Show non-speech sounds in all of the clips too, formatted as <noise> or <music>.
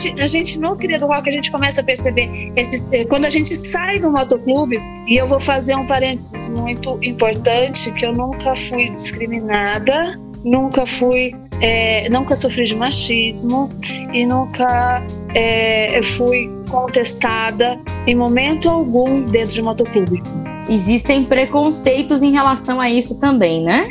gente, a gente no Cria do Rock, a gente começa a perceber esses, eh, quando a gente sai do motoclube, e eu vou fazer um parênteses muito importante, que eu nunca fui discriminada, nunca fui, é, nunca sofri de machismo e nunca é, fui contestada em momento algum dentro de motoclube. Existem preconceitos em relação a isso também, né?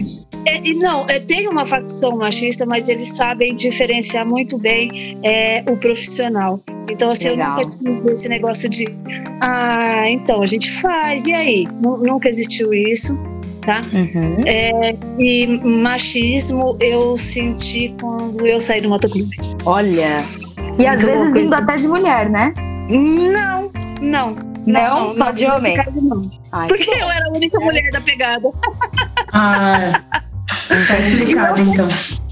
É, não, é, tem uma facção machista, mas eles sabem diferenciar muito bem é, o profissional. Então, assim, Legal. eu nunca tive esse negócio de, ah, então a gente faz, e aí? Nunca existiu isso, tá? Uhum. É, e machismo eu senti quando eu saí do motoclube. Olha, e às então, vezes vindo até de mulher, né? Não, não. Não, não só não, de homem? Não. Ai, Porque eu era a única mulher da pegada. Ah, Tá explicado, então.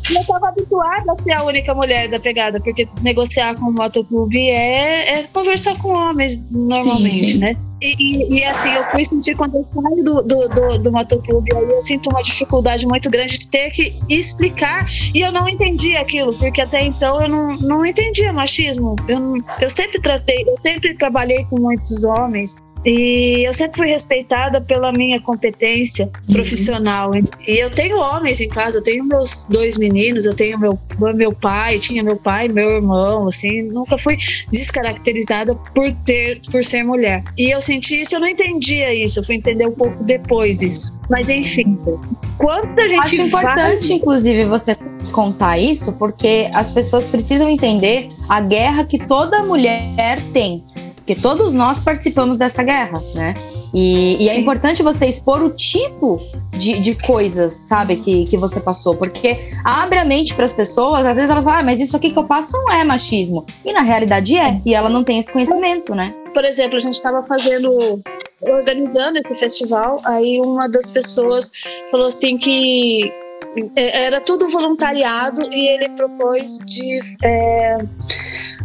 Eu estava habituada a ser a única mulher da pegada, porque negociar com o motoclube é, é conversar com homens normalmente, sim, sim. né? E, e, assim, eu fui sentir quando eu saio do, do, do, do motoclube, aí eu sinto uma dificuldade muito grande de ter que explicar. E eu não entendi aquilo, porque até então eu não, não entendia machismo. Eu, eu sempre tratei, eu sempre trabalhei com muitos homens. E eu sempre fui respeitada pela minha competência uhum. profissional. E eu tenho homens em casa, eu tenho meus dois meninos, eu tenho meu, meu pai, tinha meu pai, meu irmão, assim, nunca fui descaracterizada por ter por ser mulher. E eu senti isso, eu não entendia isso, eu fui entender um pouco depois isso. Mas enfim, quando a gente Acho importante, vai... inclusive, você contar isso, porque as pessoas precisam entender a guerra que toda mulher tem porque todos nós participamos dessa guerra, né? E, e é importante você expor o tipo de, de coisas, sabe, que, que você passou, porque abre a mente para as pessoas, às vezes elas falam, ah, mas isso aqui que eu passo não é machismo. E na realidade é, e ela não tem esse conhecimento, né? Por exemplo, a gente estava fazendo organizando esse festival, aí uma das pessoas falou assim que é, era tudo voluntariado e ele propôs de é,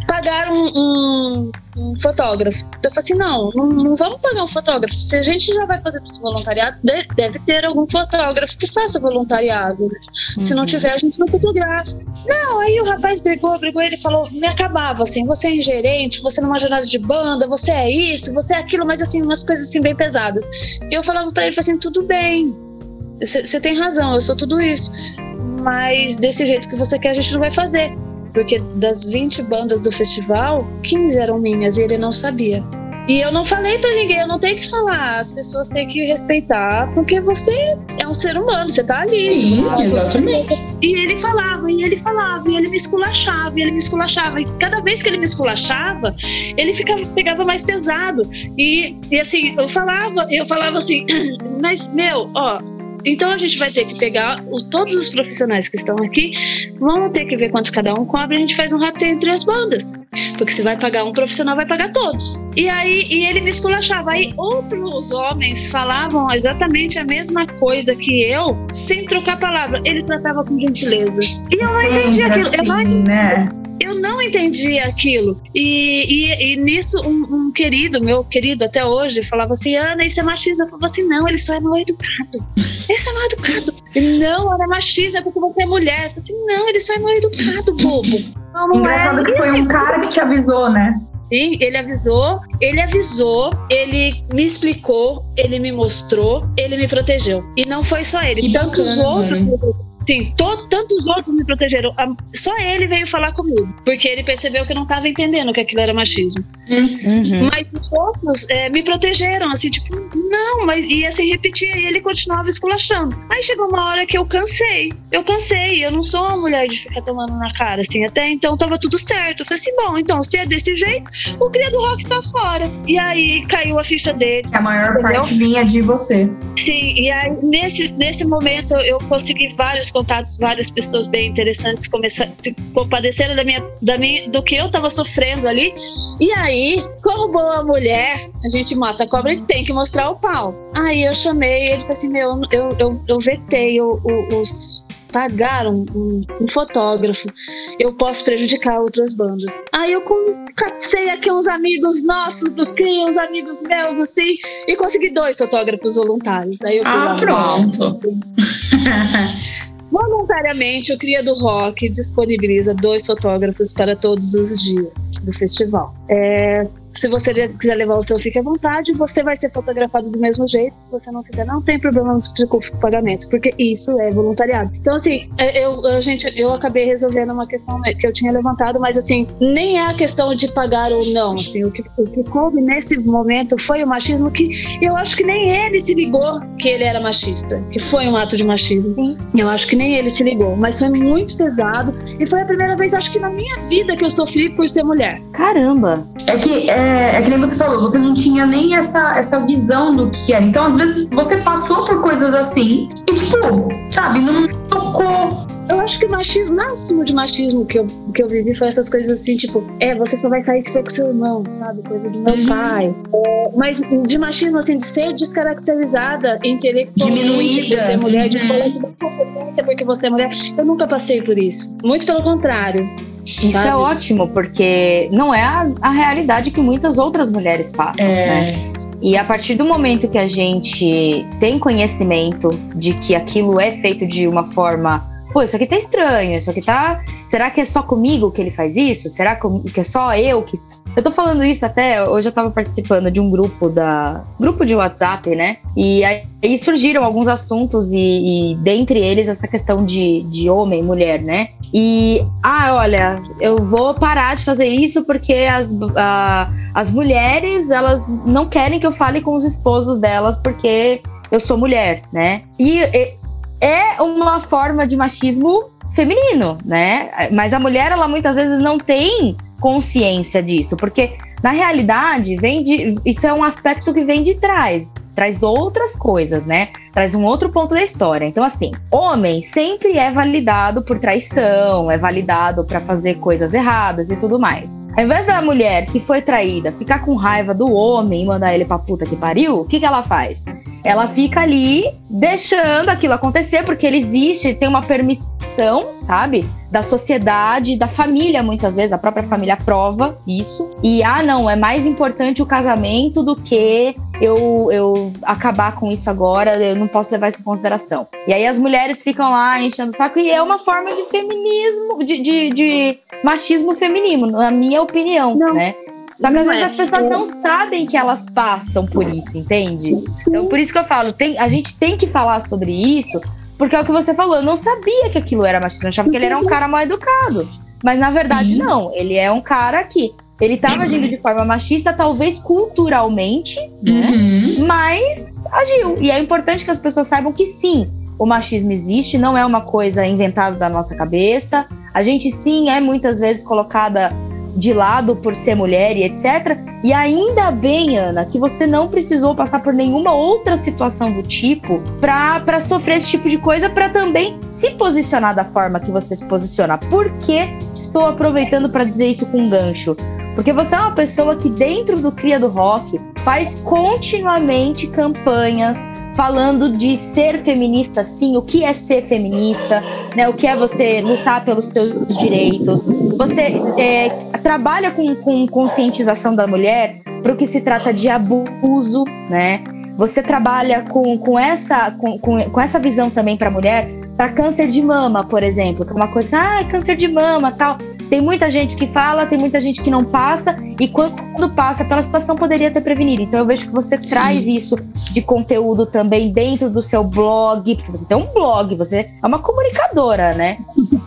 pagar um, um, um, fotógrafo. Eu falei assim: não, não, não, vamos pagar um fotógrafo. Se a gente já vai fazer tudo voluntariado, deve ter algum fotógrafo que faça voluntariado. Uhum. Se não uhum. tiver, a gente não fotografa. Não, aí o rapaz brigou, brigou, ele falou: me acabava assim, você é ingerente, você numa jornada de banda, você é isso, você é aquilo, mas assim, umas coisas assim bem pesadas. E eu falava para ele assim: tudo bem, você tem razão, eu sou tudo isso. Mas desse jeito que você quer, a gente não vai fazer. Porque das 20 bandas do festival, 15 eram minhas e ele não sabia. E eu não falei para ninguém, eu não tenho que falar, as pessoas têm que respeitar, porque você é um ser humano, você tá ali. Sim, você exatamente. E ele falava, e ele falava, e ele me esculachava, e ele me esculachava. E cada vez que ele me esculachava, ele ficava, pegava mais pesado. E, e assim, eu falava, eu falava assim, <clears throat> mas meu, ó, então a gente vai ter que pegar os, todos os profissionais que estão aqui, vamos ter que ver quanto cada um cobra, a gente faz um rateio entre as bandas. Porque se vai pagar um profissional, vai pagar todos. E aí e ele me esculachava. Aí outros homens falavam exatamente a mesma coisa que eu, sem trocar palavra. Ele tratava com gentileza. E eu não entendi aquilo. Assim, eu não, né? Eu não entendi aquilo. E, e, e nisso, um, um, querido, meu querido até hoje, falava assim: Ana, isso é machismo. Eu falava assim: não, ele só é mal educado. Isso é mal educado. Ele, não, era machismo, é porque você é mulher. Eu falei assim: não, ele só é mal educado, bobo. Não, Engraçado é. que foi um cara que te avisou, né? Sim, ele avisou, ele avisou, ele me explicou, ele me mostrou, ele me protegeu. E não foi só ele, que tantos bacana, outros. Mano Sim, to, tantos outros me protegeram. Só ele veio falar comigo, porque ele percebeu que eu não estava entendendo que aquilo era machismo. Uhum. Mas os outros é, me protegeram, assim, tipo, não, mas ia assim repetir e ele continuava esculachando. Aí chegou uma hora que eu cansei. Eu cansei, eu não sou uma mulher de ficar tomando na cara, assim, até então tava tudo certo. Eu falei assim, bom, então se é desse jeito, o cria do rock tá fora. E aí caiu a ficha dele. A maior entendeu? parte vinha de você. Sim, e aí nesse, nesse momento eu consegui vários contatos, várias pessoas bem interessantes começaram, se compadeceram da minha, da minha, do que eu estava sofrendo ali. E aí, como boa mulher, a gente mata a cobra e tem que mostrar o pau. Aí eu chamei, ele falou assim: meu, eu, eu, eu vetei o, o, os pagaram um, um, fotógrafo, eu posso prejudicar outras bandas. Aí eu catei aqui uns amigos nossos do CRI, uns amigos meus, assim, e consegui dois fotógrafos voluntários. Aí eu fui ah, lá, pronto. <laughs> voluntariamente o Cria do Rock disponibiliza dois fotógrafos para todos os dias do festival. É, se você quiser levar o seu, fique à vontade. Você vai ser fotografado do mesmo jeito. Se você não quiser, não tem problema no pagamento, porque isso é voluntariado. Então, assim, é, eu, a gente, eu acabei resolvendo uma questão que eu tinha levantado, mas, assim, nem é a questão de pagar ou não. Assim, o que, o que coube nesse momento foi o machismo que eu acho que nem ele se ligou que ele era machista, que foi um ato de machismo. Eu acho que nem ele se ligou, mas foi muito pesado e foi a primeira vez, acho que na minha vida, que eu sofri por ser mulher. Caramba! É que é, é, é, que nem você falou, você não tinha nem essa, essa visão do que era. Então, às vezes, você passou por coisas assim e, tipo, sabe, não tocou. Eu acho que o machismo, máximo de machismo que eu, que eu vivi foi essas coisas assim, tipo, é, você só vai sair se for com seu irmão, sabe? Coisa do meu uhum. pai. É, mas de machismo, assim, de ser descaracterizada intelectualmente Diminuída. por ser mulher, de competência porque você é mulher. Eu nunca passei por isso. Muito pelo contrário. Isso é sabe? é ótimo, porque não é a, a, realidade que muitas outras mulheres passam, é. né? E a partir do momento que a gente tem conhecimento de que aquilo é feito de uma forma pô, isso aqui tá estranho, isso aqui tá. Será que é só comigo que ele faz isso? Será que é só eu que. Eu tô falando isso até, hoje eu tava participando de um grupo da. grupo de WhatsApp, né? E aí surgiram alguns assuntos, e, e dentre eles essa questão de, de homem e mulher, né? E, ah, olha, eu vou parar de fazer isso porque as, a, as mulheres, elas não querem que eu fale com os esposos delas porque eu sou mulher, né? E, e é uma forma de machismo feminino, né? Mas a mulher, ela muitas vezes não tem consciência disso, porque na realidade vem de, isso é um aspecto que vem de trás traz outras coisas, né? Traz um outro ponto da história. Então, assim, homem sempre é validado por traição, é validado para fazer coisas erradas e tudo mais. Ao invés da mulher que foi traída ficar com raiva do homem e mandar ele pra puta que pariu, o que, que ela faz? Ela fica ali deixando aquilo acontecer, porque ele existe, tem uma permissão, sabe? Da sociedade, da família, muitas vezes, a própria família prova isso. E, ah, não, é mais importante o casamento do que eu, eu acabar com isso agora, eu não posso levar isso em consideração. E aí as mulheres ficam lá enchendo o saco, e é uma forma de feminismo, de, de, de machismo feminino, na minha opinião, não. né? Só que às vezes é. as pessoas não sabem que elas passam por isso, entende? Então, por isso que eu falo, tem, a gente tem que falar sobre isso, porque é o que você falou, eu não sabia que aquilo era machismo, eu achava que ele era um cara mal educado. Mas na verdade, Sim. não. Ele é um cara que ele estava agindo de forma machista, talvez culturalmente, né? Uhum. Mas agiu. E é importante que as pessoas saibam que sim, o machismo existe, não é uma coisa inventada da nossa cabeça. A gente sim é muitas vezes colocada de lado por ser mulher e etc. E ainda bem, Ana, que você não precisou passar por nenhuma outra situação do tipo para sofrer esse tipo de coisa, para também se posicionar da forma que você se posiciona. Por que estou aproveitando para dizer isso com gancho? Porque você é uma pessoa que, dentro do Cria do Rock, faz continuamente campanhas falando de ser feminista, sim, o que é ser feminista, né? O que é você lutar pelos seus direitos. Você é, trabalha com, com conscientização da mulher para o que se trata de abuso, né? Você trabalha com, com, essa, com, com, com essa visão também para a mulher, para câncer de mama, por exemplo, que é uma coisa, ah, câncer de mama, tal. Tem muita gente que fala, tem muita gente que não passa, e quando passa pela situação poderia ter prevenido. Então eu vejo que você Sim. traz isso de conteúdo também dentro do seu blog, porque você tem um blog, você é uma comunicadora, né?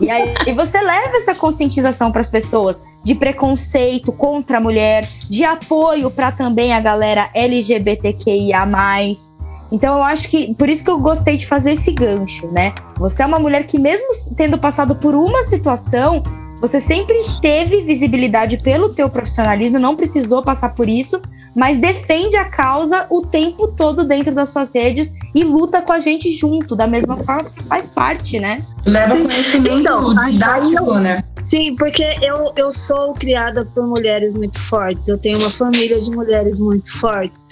E aí e você leva essa conscientização para as pessoas de preconceito contra a mulher, de apoio para também a galera LGBTQIA. Então eu acho que por isso que eu gostei de fazer esse gancho, né? Você é uma mulher que mesmo tendo passado por uma situação, você sempre teve visibilidade pelo teu profissionalismo, não precisou passar por isso, mas defende a causa o tempo todo dentro das suas redes e luta com a gente junto, da mesma forma que faz parte, né? Leva conhecimento então, didático, né? Sim, porque eu, eu sou criada por mulheres muito fortes. Eu tenho uma família de mulheres muito fortes.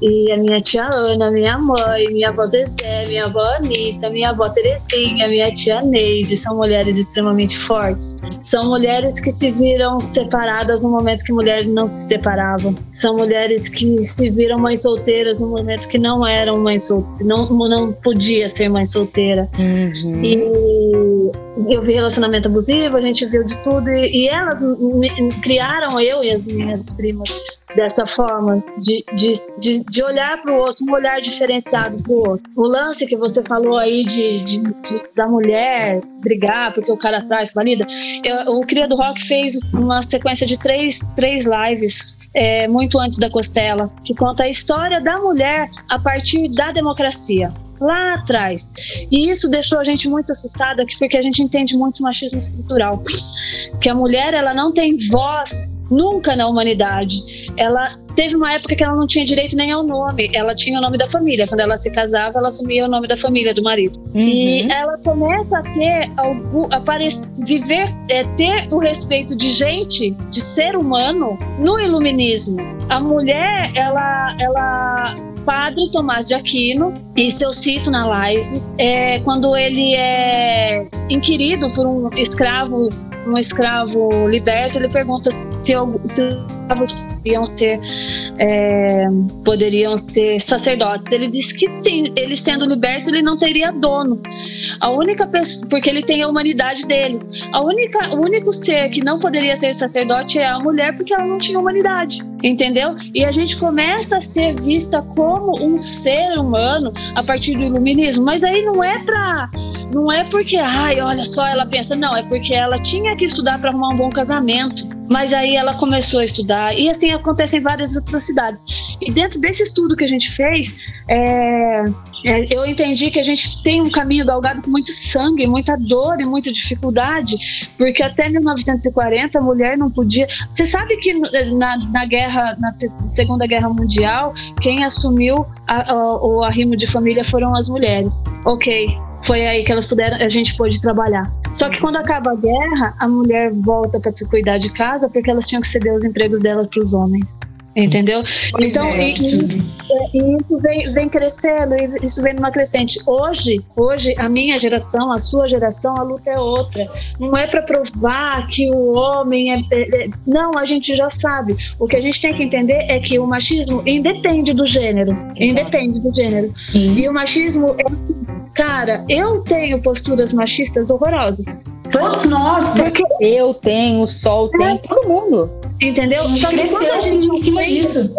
E a minha tia Ana, minha mãe, minha avó Zezé, minha avó Anitta, minha avó Terezinha, minha tia Neide são mulheres extremamente fortes. São mulheres que se viram separadas no momento que mulheres não se separavam. São mulheres que se viram mães solteiras no momento que não eram mães solteiras, não, não podia ser mãe solteira. Uhum. E eu vi relacionamento abusivo, a gente viu de tudo, e, e elas me, criaram eu e as minhas primas dessa forma, de, de, de, de olhar para o outro, um olhar diferenciado para o outro. O lance que você falou aí de, de, de da mulher brigar porque o cara atrai, valida. O Cria do Rock fez uma sequência de três, três lives é, muito antes da Costela, que conta a história da mulher a partir da democracia lá atrás. E isso deixou a gente muito assustada, porque a gente entende muito machismo estrutural. Que a mulher, ela não tem voz nunca na humanidade. Ela teve uma época que ela não tinha direito nem ao nome. Ela tinha o nome da família. Quando ela se casava, ela assumia o nome da família do marido. Uhum. E ela começa a ter a viver, é, ter o respeito de gente, de ser humano, no iluminismo. A mulher, ela, ela Padre Tomás de Aquino, isso eu cito na live, é, quando ele é inquirido por um escravo, um escravo liberto, ele pergunta se, se os escravos poderiam ser, é, poderiam ser sacerdotes. Ele disse que sim, ele sendo liberto, ele não teria dono. A única pessoa, porque ele tem a humanidade dele. A única, o único ser que não poderia ser sacerdote é a mulher, porque ela não tinha humanidade, entendeu? E a gente começa a ser vista como um ser humano a partir do iluminismo, mas aí não é para não é porque, ai, olha só, ela pensa, não, é porque ela tinha que estudar para arrumar um bom casamento. Mas aí ela começou a estudar, e assim acontecem várias atrocidades. E dentro desse estudo que a gente fez, é, é, eu entendi que a gente tem um caminho galgado com muito sangue, muita dor e muita dificuldade, porque até 1940 a mulher não podia. Você sabe que na, na guerra, na Segunda Guerra Mundial, quem assumiu a, a, o arrimo de família foram as mulheres. Ok, foi aí que elas puderam, a gente pôde trabalhar. Só que quando acaba a guerra, a mulher volta para cuidar de casa porque elas tinham que ceder os empregos delas para os homens. Entendeu? Então, é, e, e, isso vem, vem crescendo, isso vem numa crescente. Hoje, hoje, a minha geração, a sua geração, a luta é outra. Não é para provar que o homem é, é, é, Não, a gente já sabe. O que a gente tem que entender é que o machismo independe do gênero. Exato. Independe do gênero. Sim. E o machismo é Cara, eu tenho posturas machistas horrorosas. Todos nós. Porque eu tenho, o Sol tem, é. todo mundo. Entendeu? Só que quando a gente em cima disso.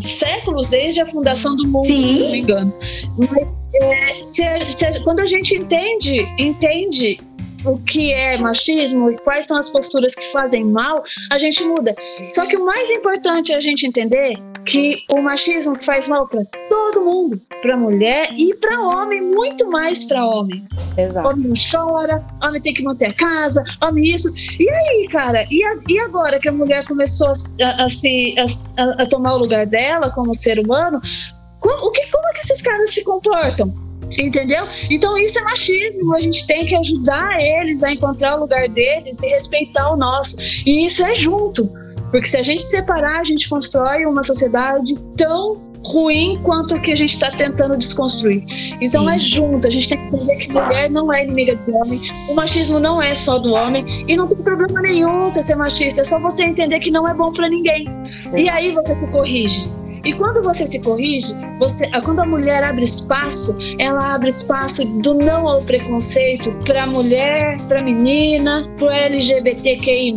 Séculos desde a fundação do mundo, Sim. se não me engano. Mas é, se, se, quando a gente entende, entende o que é machismo e quais são as posturas que fazem mal, a gente muda. Só que o mais importante é a gente entender que o machismo faz mal para todo mundo, para mulher e para homem, muito mais para homem. Exato. Homem não chora, homem tem que manter a casa, homem isso. E aí, cara, e, a, e agora que a mulher começou a, a, se, a, a tomar o lugar dela como ser humano, como, o que, como é que esses caras se comportam? Entendeu? Então isso é machismo. A gente tem que ajudar eles a encontrar o lugar deles e respeitar o nosso. E isso é junto. Porque se a gente separar, a gente constrói uma sociedade tão ruim quanto o que a gente está tentando desconstruir. Então Sim. é junto, a gente tem que entender que mulher não é inimiga do homem, o machismo não é só do homem e não tem problema nenhum você ser machista, é só você entender que não é bom para ninguém. E aí você se corrige. E quando você se corrige, você, quando a mulher abre espaço, ela abre espaço do não ao preconceito para mulher, para menina, para LGBTQI+,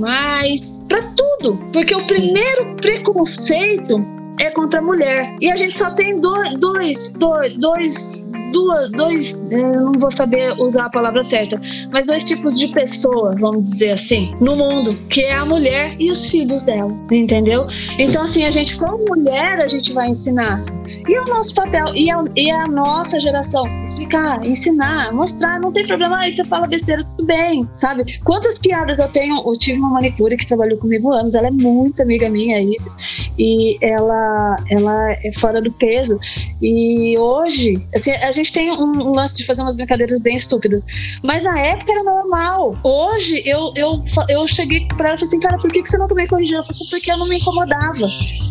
para tudo. Porque o primeiro preconceito é contra a mulher. E a gente só tem dois, dois, dois, duas, dois, não vou saber usar a palavra certa, mas dois tipos de pessoa, vamos dizer assim, no mundo, que é a mulher e os filhos dela, entendeu? Então, assim, a gente, como mulher, a gente vai ensinar. E o nosso papel, e a, e a nossa geração, explicar, ensinar, mostrar, não tem problema, aí você fala besteira, tudo bem, sabe? Quantas piadas eu tenho, eu tive uma manicure que trabalhou comigo anos, ela é muito amiga minha, Isis, e ela ela, ela é fora do peso. E hoje, assim, a gente tem um, um lance de fazer umas brincadeiras bem estúpidas. Mas na época era normal. Hoje, eu, eu, eu cheguei pra ela e falei assim, cara, por que, que você não me corrigiu? Ela falou assim, porque eu não me incomodava.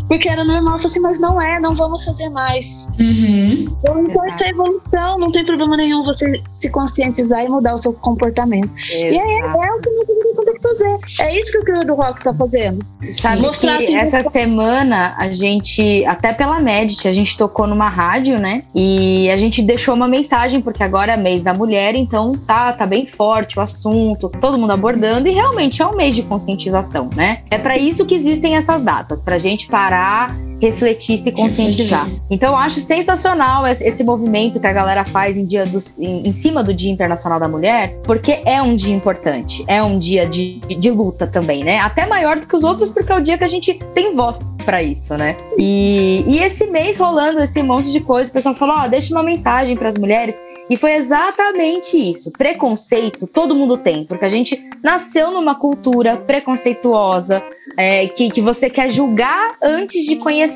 Porque era normal. Eu falei assim, mas não é, não vamos fazer mais. Uhum. Então, isso é evolução. Não tem problema nenhum você se conscientizar e mudar o seu comportamento. Exato. E aí, é o que você tem que fazer. É isso que o criador do rock tá fazendo. Sabe Mostrar que assim, essa semana a gente, até pela Medit, a gente tocou numa rádio, né? E a gente deixou uma mensagem, porque agora é mês da mulher, então tá, tá bem forte o assunto, todo mundo abordando, e realmente é um mês de conscientização, né? É para isso que existem essas datas, pra gente parar refletir, se conscientizar. Então eu acho sensacional esse, movimento que a galera faz em, dia do, em, em, cima do Dia Internacional da Mulher, porque é um dia importante, é um dia de, de luta também, né? Até maior do que os outros, porque é o dia que a gente tem voz para isso, né? E, e esse mês rolando esse monte de coisa, o pessoal falou: ó, oh, deixa uma mensagem para as mulheres. E foi exatamente isso. Preconceito todo mundo tem, porque a gente nasceu numa cultura preconceituosa, é, que, que você quer julgar antes de conhecer,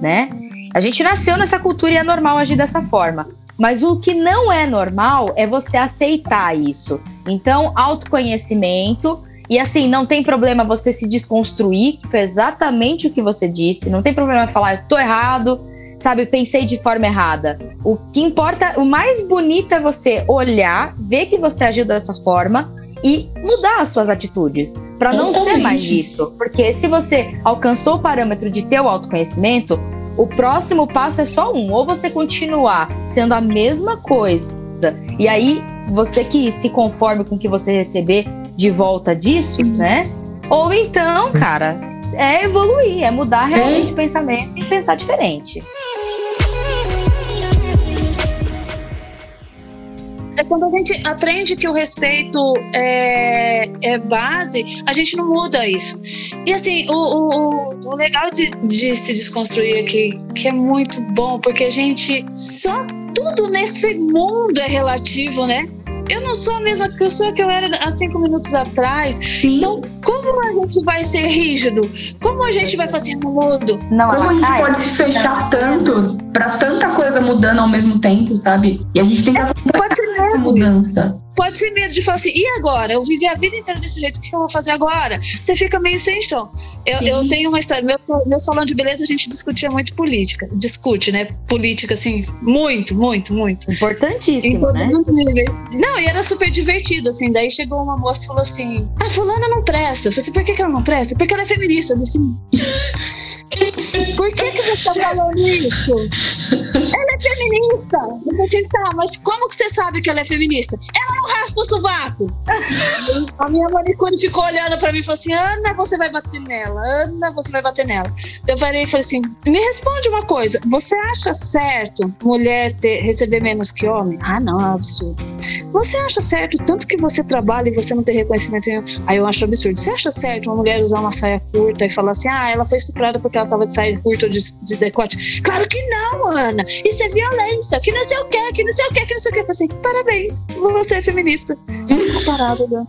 né? A gente nasceu nessa cultura e é normal agir dessa forma. Mas o que não é normal é você aceitar isso. Então, autoconhecimento. E assim, não tem problema você se desconstruir, que foi exatamente o que você disse. Não tem problema falar, eu tô errado, sabe, pensei de forma errada. O que importa, o mais bonito é você olhar, ver que você agiu dessa forma e mudar as suas atitudes para não ser mais isso. Porque se você alcançou o parâmetro de ter o autoconhecimento, o próximo passo é só um: ou você continuar sendo a mesma coisa, e aí você que se conforme com o que você receber de volta disso, né? Ou então, cara, é evoluir, é mudar realmente é. o pensamento e pensar diferente. Quando a gente aprende que o respeito é, é base, a gente não muda isso. E assim, o, o, o legal de, de se desconstruir aqui, que é muito bom, porque a gente só tudo nesse mundo é relativo, né? Eu não sou a mesma pessoa que eu era há cinco minutos atrás. Sim. Então, como a gente vai ser rígido? Como a gente vai fazer no mudo? Não, como a gente pode se fechar tanto para tanta coisa mudando ao mesmo tempo, sabe? E a gente tem que acompanhar essa mudança pode ser medo de falar assim, e agora? Eu vivi a vida inteira desse jeito, o que eu vou fazer agora? Você fica meio sem chão. Eu, eu tenho uma história, meu, meu salão de beleza a gente discutia muito política, discute, né? Política, assim, muito, muito, muito. Importantíssimo, né? Não, e era super divertido, assim, daí chegou uma moça e falou assim, ah, fulana não presta. Eu falei assim, por que, que ela não presta? Porque ela é feminista. Eu falei assim... Por que, que você tá falando isso? Ela é feminista. Eu falei, tá, mas como que você sabe que ela é feminista? Ela não raspa o sovaco. A minha manicure ficou olhando pra mim e falou assim: Ana, você vai bater nela. Ana, você vai bater nela. Eu falei, falei assim: me responde uma coisa. Você acha certo mulher ter, receber menos que homem? Ah, não, é um absurdo. Você acha certo tanto que você trabalha e você não tem reconhecimento nenhum? Aí eu acho absurdo. Você acha certo uma mulher usar uma saia curta e falar assim: ah, ela foi estuprada porque ela tava de saia curta ou de, de decote? Claro que não, Ana. Isso é violência. Que não sei o que, que não sei o que, que não sei o que. Eu falei assim: parabéns, você é feminista. Eu fico parada, né?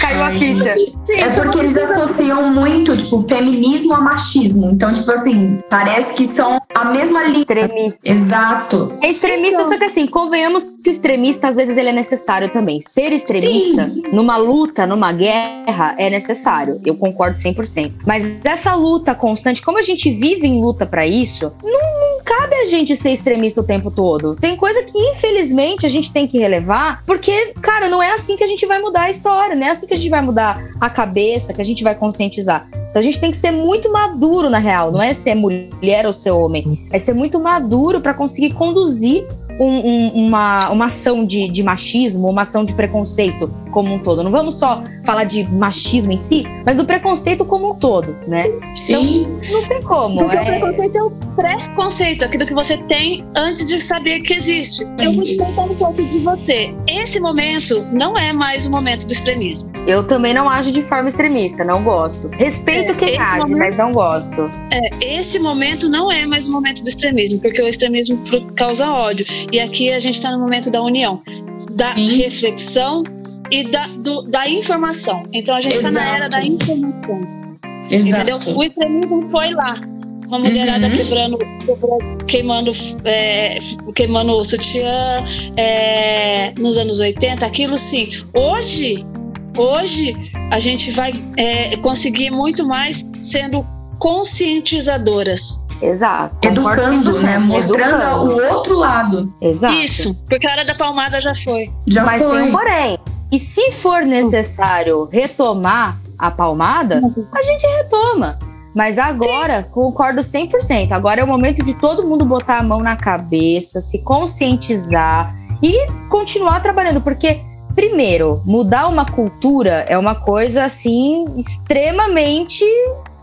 Caiu a ficha. é porque eles associam muito, tipo, feminismo a machismo. Então, tipo assim, parece que são a mesma linha. Extremista. Exato. É extremista, então... só que assim, convenhamos que o extremista, às vezes, ele é necessário também. Ser extremista, Sim. numa luta, numa guerra, é necessário. Eu concordo 100%. Mas essa luta constante, como a gente vive em luta para isso, não, não cabe a gente ser extremista o tempo todo. Tem coisa que, infelizmente, a gente tem que relevar, porque, cara, não é assim que a gente vai mudar a história, não é assim que a gente vai mudar a cabeça, que a gente vai conscientizar. Então a gente tem que ser muito maduro, na real, não é ser mulher ou ser homem, é ser muito maduro para conseguir conduzir um, um, uma, uma ação de, de machismo, uma ação de preconceito como um todo. Não vamos só falar de machismo em si, mas do preconceito como um todo, né? Sim. Então, não tem como. Porque é... o preconceito é o preconceito, aquilo que você tem antes de saber que existe. Eu vou te contar um pouco de você. Esse momento não é mais o momento do extremismo. Eu também não ajo de forma extremista, não gosto. Respeito é, quem age, momento... mas não gosto. É, esse momento não é mais o momento do extremismo, porque o extremismo causa ódio. E aqui a gente está no momento da união, da Sim. reflexão e da, do, da informação. Então a gente está na era da informação. Exato. Entendeu? O extremismo foi lá. uma mulherada uhum. quebrando, queimando, é, queimando o sutiã é, nos anos 80, aquilo sim. Hoje, hoje a gente vai é, conseguir muito mais sendo conscientizadoras. Exato. Educando, né? Mostrando Educando. o outro lado. Exato. Isso, porque a hora da palmada já foi. Já Mas foi. tem um porém. E se for necessário retomar a palmada, a gente retoma. Mas agora, Sim. concordo 100%. Agora é o momento de todo mundo botar a mão na cabeça, se conscientizar e continuar trabalhando. Porque, primeiro, mudar uma cultura é uma coisa, assim, extremamente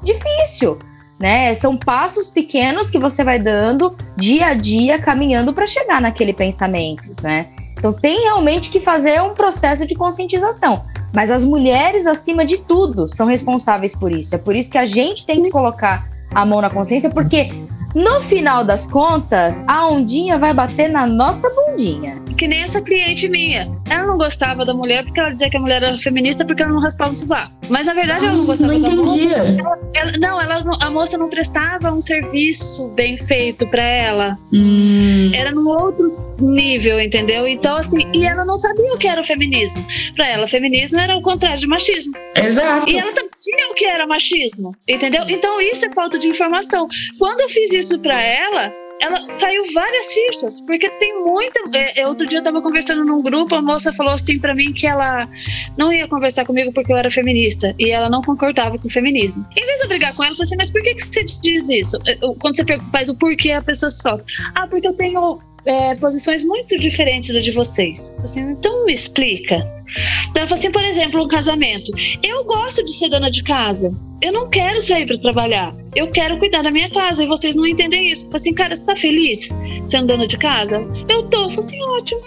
difícil. Né? São passos pequenos que você vai dando dia a dia, caminhando para chegar naquele pensamento, né? Então tem realmente que fazer um processo de conscientização. Mas as mulheres, acima de tudo, são responsáveis por isso. É por isso que a gente tem que colocar a mão na consciência, porque no final das contas, a ondinha vai bater na nossa bundinha. Que nem essa cliente minha. Ela não gostava da mulher porque ela dizia que a mulher era feminista porque ela não raspava o sovaco. Mas na verdade ela não gostava não da moça. Ela, ela, não, ela, a moça não prestava um serviço bem feito para ela. Hum. Era num outro nível, entendeu? Então, assim, e ela não sabia o que era o feminismo. Para ela, feminismo era o contrário de machismo. Exato. E ela também tinha o que era machismo, entendeu? Então, isso é falta de informação. Quando eu fiz isso para ela, ela caiu várias fichas, porque tem muita. É, é, outro dia eu tava conversando num grupo, a moça falou assim para mim que ela não ia conversar comigo porque eu era feminista e ela não concordava com o feminismo. Em vez de eu brigar com ela, eu falei assim: Mas por que, que você diz isso? Quando você faz o porquê, a pessoa sofre. Ah, porque eu tenho é, posições muito diferentes da de vocês. Assim, então me explica. Então, assim, por exemplo, um casamento. Eu gosto de ser dona de casa. Eu não quero sair para trabalhar. Eu quero cuidar da minha casa e vocês não entendem isso. Assim, cara, você tá feliz sendo dona de casa? Eu tô. Eu assim, ótimo.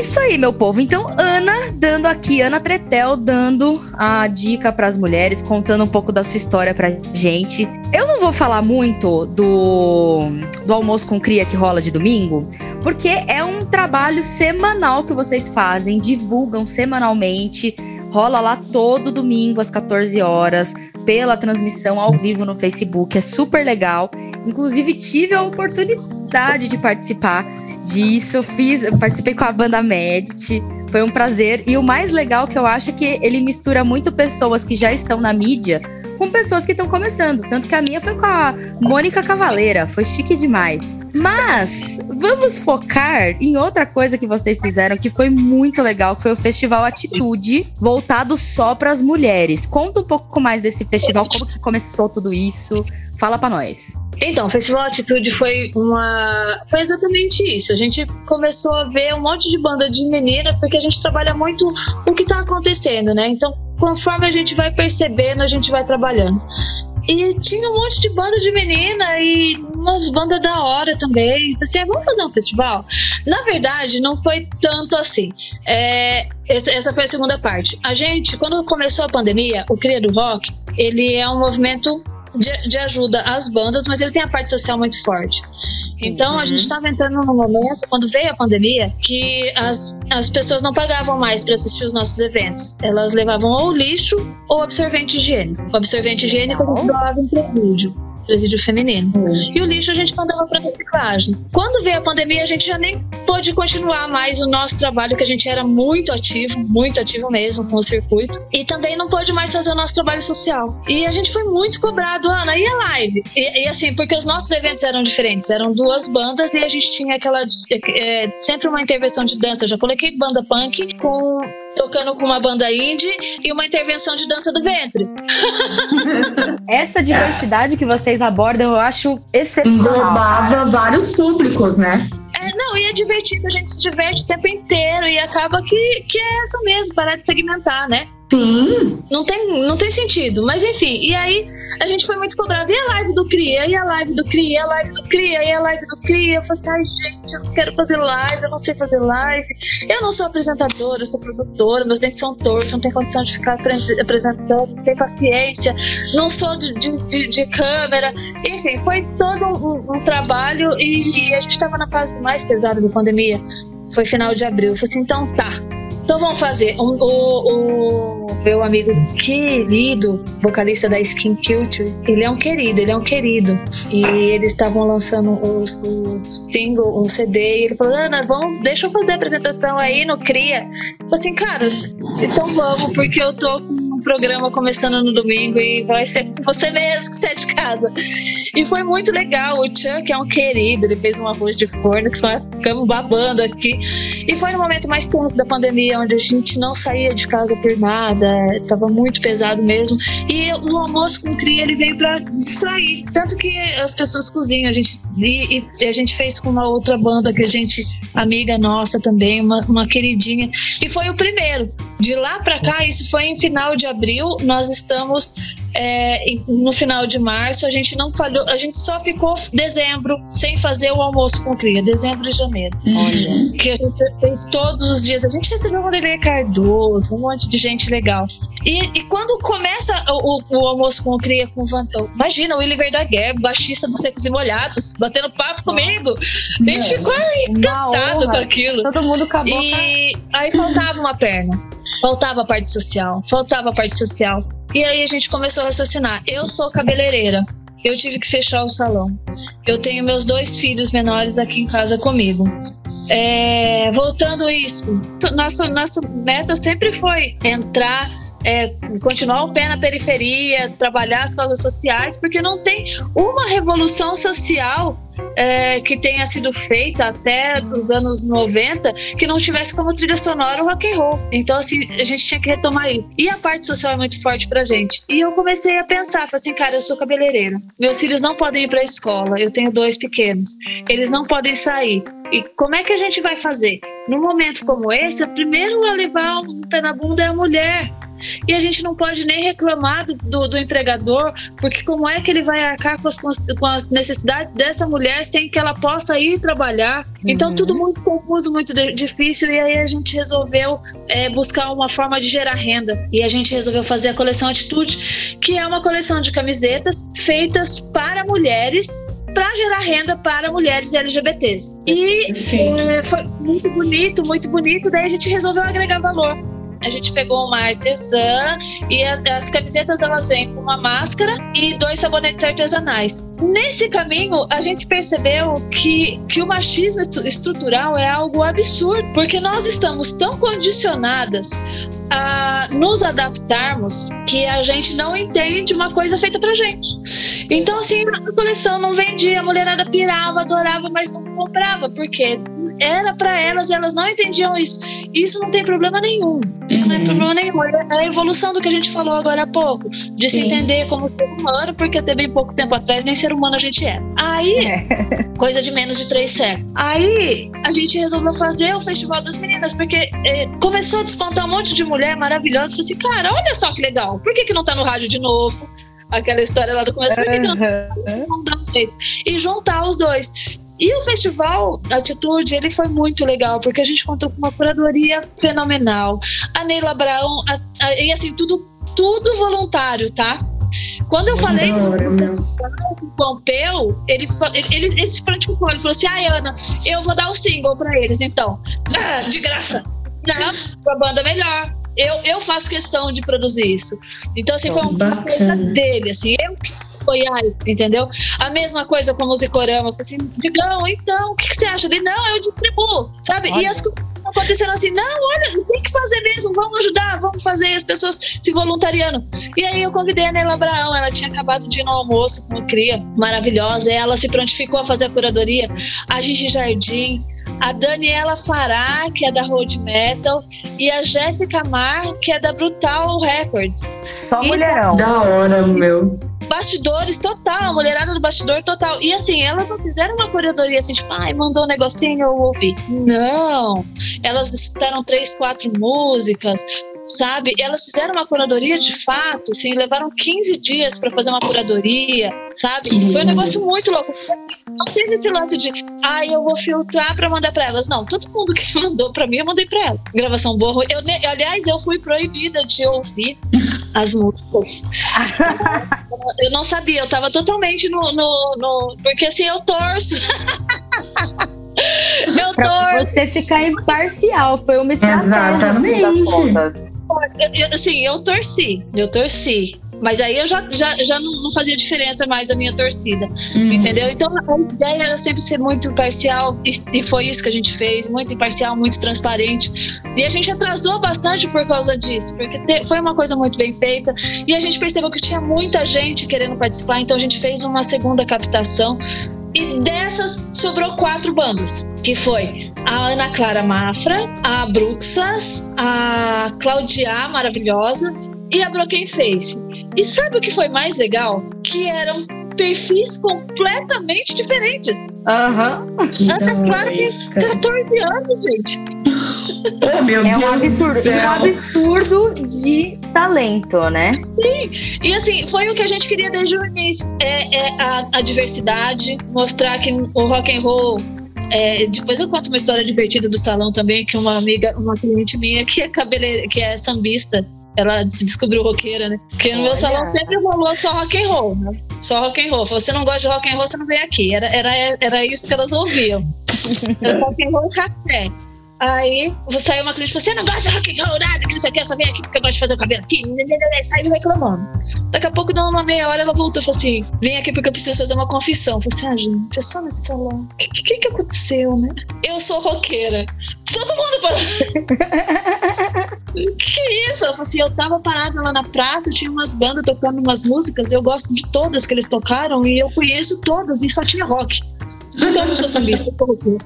Isso aí, meu povo. Então, Ana dando aqui, Ana Tretel dando a dica para as mulheres, contando um pouco da sua história pra gente. Eu não vou falar muito do, do almoço com cria que rola de domingo, porque é um trabalho semanal que vocês fazem, divulgam semanalmente. Rola lá todo domingo às 14 horas, pela transmissão ao vivo no Facebook. É super legal. Inclusive, tive a oportunidade de participar disso, fiz, participei com a banda Medit, foi um prazer. E o mais legal que eu acho é que ele mistura muito pessoas que já estão na mídia com pessoas que estão começando. Tanto que a minha foi com a Mônica Cavaleira, foi chique demais. Mas vamos focar em outra coisa que vocês fizeram que foi muito legal, que foi o Festival Atitude, voltado só para as mulheres. Conta um pouco mais desse festival, como que começou tudo isso. Fala para nós. Então, o Festival Atitude foi uma. Foi exatamente isso. A gente começou a ver um monte de banda de menina, porque a gente trabalha muito o que está acontecendo, né? Então, conforme a gente vai percebendo, a gente vai trabalhando. E tinha um monte de banda de menina e umas bandas da hora também. Então, assim, ah, vamos fazer um festival? Na verdade, não foi tanto assim. É, essa foi a segunda parte. A gente, quando começou a pandemia, o Cria do Rock, ele é um movimento de, de, ajuda às bandas, mas ele tem a parte social muito forte. Então uhum. a gente estava entrando num momento, quando veio a pandemia, que as, as pessoas não pagavam mais para assistir os nossos eventos. Elas levavam ou lixo ou absorvente higiênico. O absorvente higiênico a gente doava em presídio presídio feminino. Uhum. E o lixo a gente mandava para reciclagem. Quando veio a pandemia, a gente já nem pôde continuar mais o nosso trabalho, que a gente era muito ativo, muito ativo mesmo com o circuito. E também não pôde mais fazer o nosso trabalho social. E a gente foi muito cobrado, Ana, e a live? E, e assim, porque os nossos eventos eram diferentes, eram duas bandas e a gente tinha aquela. É, sempre uma intervenção de dança. Eu já coloquei banda punk com tocando com uma banda indie e uma intervenção de dança do ventre. <laughs> Essa diversidade que vocês abordam, eu acho excepcional. Englobava vários públicos, né? É, não, e é divertido, a gente se diverte o tempo inteiro e acaba que, que é essa mesmo, parar de segmentar, né? Sim. Não tem, não tem sentido. Mas enfim, e aí a gente foi muito cobrado. E a live do Cria? E a live do Cria? E a live do Cria? E a live do Cria? Eu falei assim, ai gente, eu não quero fazer live, eu não sei fazer live. Eu não sou apresentadora, eu sou produtora, meus dentes são tortos, não tenho condição de ficar apresentando, não tenho paciência, não sou de, de, de, de câmera. Enfim, foi todo um, um trabalho e, e a gente estava na fase mais pesada da pandemia. Foi final de abril. Eu falei assim, então tá Então vamos fazer. O, o, o, meu amigo querido, vocalista da Skin Culture, ele é um querido, ele é um querido. E eles estavam lançando o, single, um CD, e ele falou: Ana, vamos, deixa eu fazer a apresentação aí no Cria. Falei assim, cara, então vamos, porque eu tô com um programa começando no domingo e vai ser você mesmo que sai de casa. E foi muito legal. O Chuck é um querido, ele fez um arroz de forno que nós ficamos babando aqui. E foi no momento mais tenso da pandemia, onde a gente não saía de casa por nada, tava muito pesado mesmo. E o almoço com cria ele veio para distrair. Tanto que as pessoas cozinham, a gente e, e, a gente fez com uma outra banda que a gente, amiga nossa também, uma, uma queridinha. E foi o primeiro. De lá para cá, isso foi em final de abril, nós estamos é, no final de março, a gente não falhou, a gente só ficou dezembro sem fazer o almoço com cria, dezembro e janeiro. Olha. Que a gente fez todos os dias. A gente recebeu uma Lelê Cardoso, um monte de gente legal. E, e quando começa o, o, o, almoço com cria com Vantão, imagina o Willy Verdaguer, baixista dos Secos e Molhados, batendo papo comigo. A gente ficou encantado com aquilo. Todo mundo acabou. E aí faltava uma perna. Faltava a parte social, faltava a parte social. E aí a gente começou a raciocinar. Eu sou cabeleireira. Eu tive que fechar o salão. Eu tenho meus dois filhos menores aqui em casa comigo. É, voltando isso, nossa, nossa meta sempre foi entrar é, continuar o pé na periferia, trabalhar as causas sociais, porque não tem uma revolução social é, que tenha sido feita até os anos 90 que não tivesse como trilha sonora o rock and roll. Então, assim, a gente tinha que retomar isso. E a parte social é muito forte pra gente. E eu comecei a pensar, falei assim, cara, eu sou cabeleireira. Meus filhos não podem ir pra escola, eu tenho dois pequenos. Eles não podem sair. E como é que a gente vai fazer? Num momento como esse, primeiro a levar um pé na bunda é a mulher. E a gente não pode nem reclamar do, do, do empregador, porque como é que ele vai arcar com as, com as necessidades dessa mulher sem que ela possa ir trabalhar? Então, uhum. tudo muito confuso, muito difícil. E aí a gente resolveu é, buscar uma forma de gerar renda. E a gente resolveu fazer a coleção Atitude, que é uma coleção de camisetas feitas para mulheres para gerar renda para mulheres LGBTs. E é, foi muito bonito, muito bonito. Daí a gente resolveu agregar valor. A gente pegou uma artesã e as, as camisetas elas vêm com uma máscara e dois sabonetes artesanais. Nesse caminho, a gente percebeu que, que o machismo estrutural é algo absurdo, porque nós estamos tão condicionadas a nos adaptarmos que a gente não entende uma coisa feita pra gente. Então, assim, a coleção não vendia, a mulherada pirava, adorava, mas não comprava, porque era para elas elas não entendiam isso. Isso não tem problema nenhum. Isso uhum. não é uhum. problema nenhum. É a evolução do que a gente falou agora há pouco, de Sim. se entender como ser humano, porque até bem pouco tempo atrás nem ser humano a gente é. Aí, é. <laughs> coisa de menos de três séculos. Aí, a gente resolveu fazer o Festival das Meninas, porque é, começou a despontar um monte de mulher maravilhosa. Falei assim, cara, olha só que legal. Por que, que não tá no rádio de novo? Aquela história lá do começo. Por que, que não, não dá um jeito? E juntar os dois. E o festival Atitude, ele foi muito legal, porque a gente contou com uma curadoria fenomenal. A Neila Abraão, a, a, e assim, tudo, tudo voluntário, tá? Quando eu falei com o Pompeu, ele, ele, ele, ele se prontificou, ele falou assim, ai Ana, eu vou dar o um single pra eles, então. Ah, de graça. Não, a banda melhor eu, eu faço questão de produzir isso. Então, assim, foi uma coisa dele, assim, eu apoiar entendeu? A mesma coisa com o Musicorama. Eu falei assim, Digão, então, o que, que, você acha? Ele, não, eu distribuo, sabe? Olha. E as coisas aconteceram assim, não, olha, tem que fazer mesmo, vamos ajudar, vamos fazer as pessoas se voluntariando. E aí eu convidei a Nela Abraão, ela tinha acabado de ir no almoço com cria, maravilhosa, e ela se prontificou a fazer a curadoria, a Gigi Jardim, a Daniela Fará, que é da Road Metal, e a Jéssica Mar, que é da Brutal Records. Só e mulherão. Da hora, meu. Bastidores total, mulherada do bastidor total. E assim, elas não fizeram uma curadoria assim, tipo, ai, mandou um negocinho, eu ouvi. Não. Elas escutaram três, quatro músicas, sabe? Elas fizeram uma curadoria de fato, assim, levaram 15 dias para fazer uma curadoria, sabe? Foi um negócio muito louco. Não teve esse lance de, ah, eu vou filtrar para mandar para elas. Não, todo mundo que <laughs> mandou para mim, eu mandei para ela. Gravação boa. Eu, aliás, eu fui proibida de ouvir as músicas. <laughs> eu não sabia, eu tava totalmente no, no, no porque assim eu torço. <laughs> Eu Pra torço. você ficar imparcial. Foi uma estratégia Exatamente. das contas. Eu- eu- assim, eu torci. Eu torci. Mas aí eu já, já, já não, fazia diferença mais a minha torcida. Uhum. Entendeu? Então a ideia era sempre ser muito imparcial e, foi isso que a gente fez, muito imparcial, muito transparente. E a gente atrasou bastante por causa disso, porque foi uma coisa muito bem feita e a gente percebeu que tinha muita gente querendo participar, então a gente fez uma segunda captação e dessas sobrou quatro bandas, que foi a Ana Clara Mafra, a Bruxas, a Claudia maravilhosa e a Broken Face. E sabe o que foi mais legal? Que eram perfis completamente diferentes. Aham. Que Ana Clara tem dois, cara. 14 anos, gente. Oh, meu É um Deus do absurdo. É um céu. absurdo de talento, né? E assim, foi o que a gente queria desde o início. É, é a, a diversidade, mostrar que o rock and roll. é, depois eu conto uma história divertida do salão também, que uma amiga, uma cliente minha que é cabeleira, que é sambista, ela se descobriu roqueira, né? Porque no meu salão sempre rolou só rock and roll, né? Só rock and roll. Você não gosta de rock and roll, você não vem aqui. Era, era, era isso que elas ouviam. <laughs> Era rock and roll e café. Aí saiu uma cliente e falou: Você não gosta de rock and roll, nada, que não sei o que, só vem aqui porque eu gosto de fazer o cabelo aqui. Saiu reclamando. Daqui a pouco, deu uma meia hora, ela voltou e falou assim: Vem aqui porque eu preciso fazer uma confissão. Eu falei assim: Ah, gente, é só nesse salão. O que, que, que aconteceu, né? Eu sou roqueira. Todo mundo parou. <laughs> O que, é isso? Eu falei assim: Eu tava parada lá na praça, tinha umas bandas tocando umas músicas. Eu gosto de todas que eles tocaram e eu conheço todas e só tinha rock. Então eu não sou sambista, eu sou roqueira.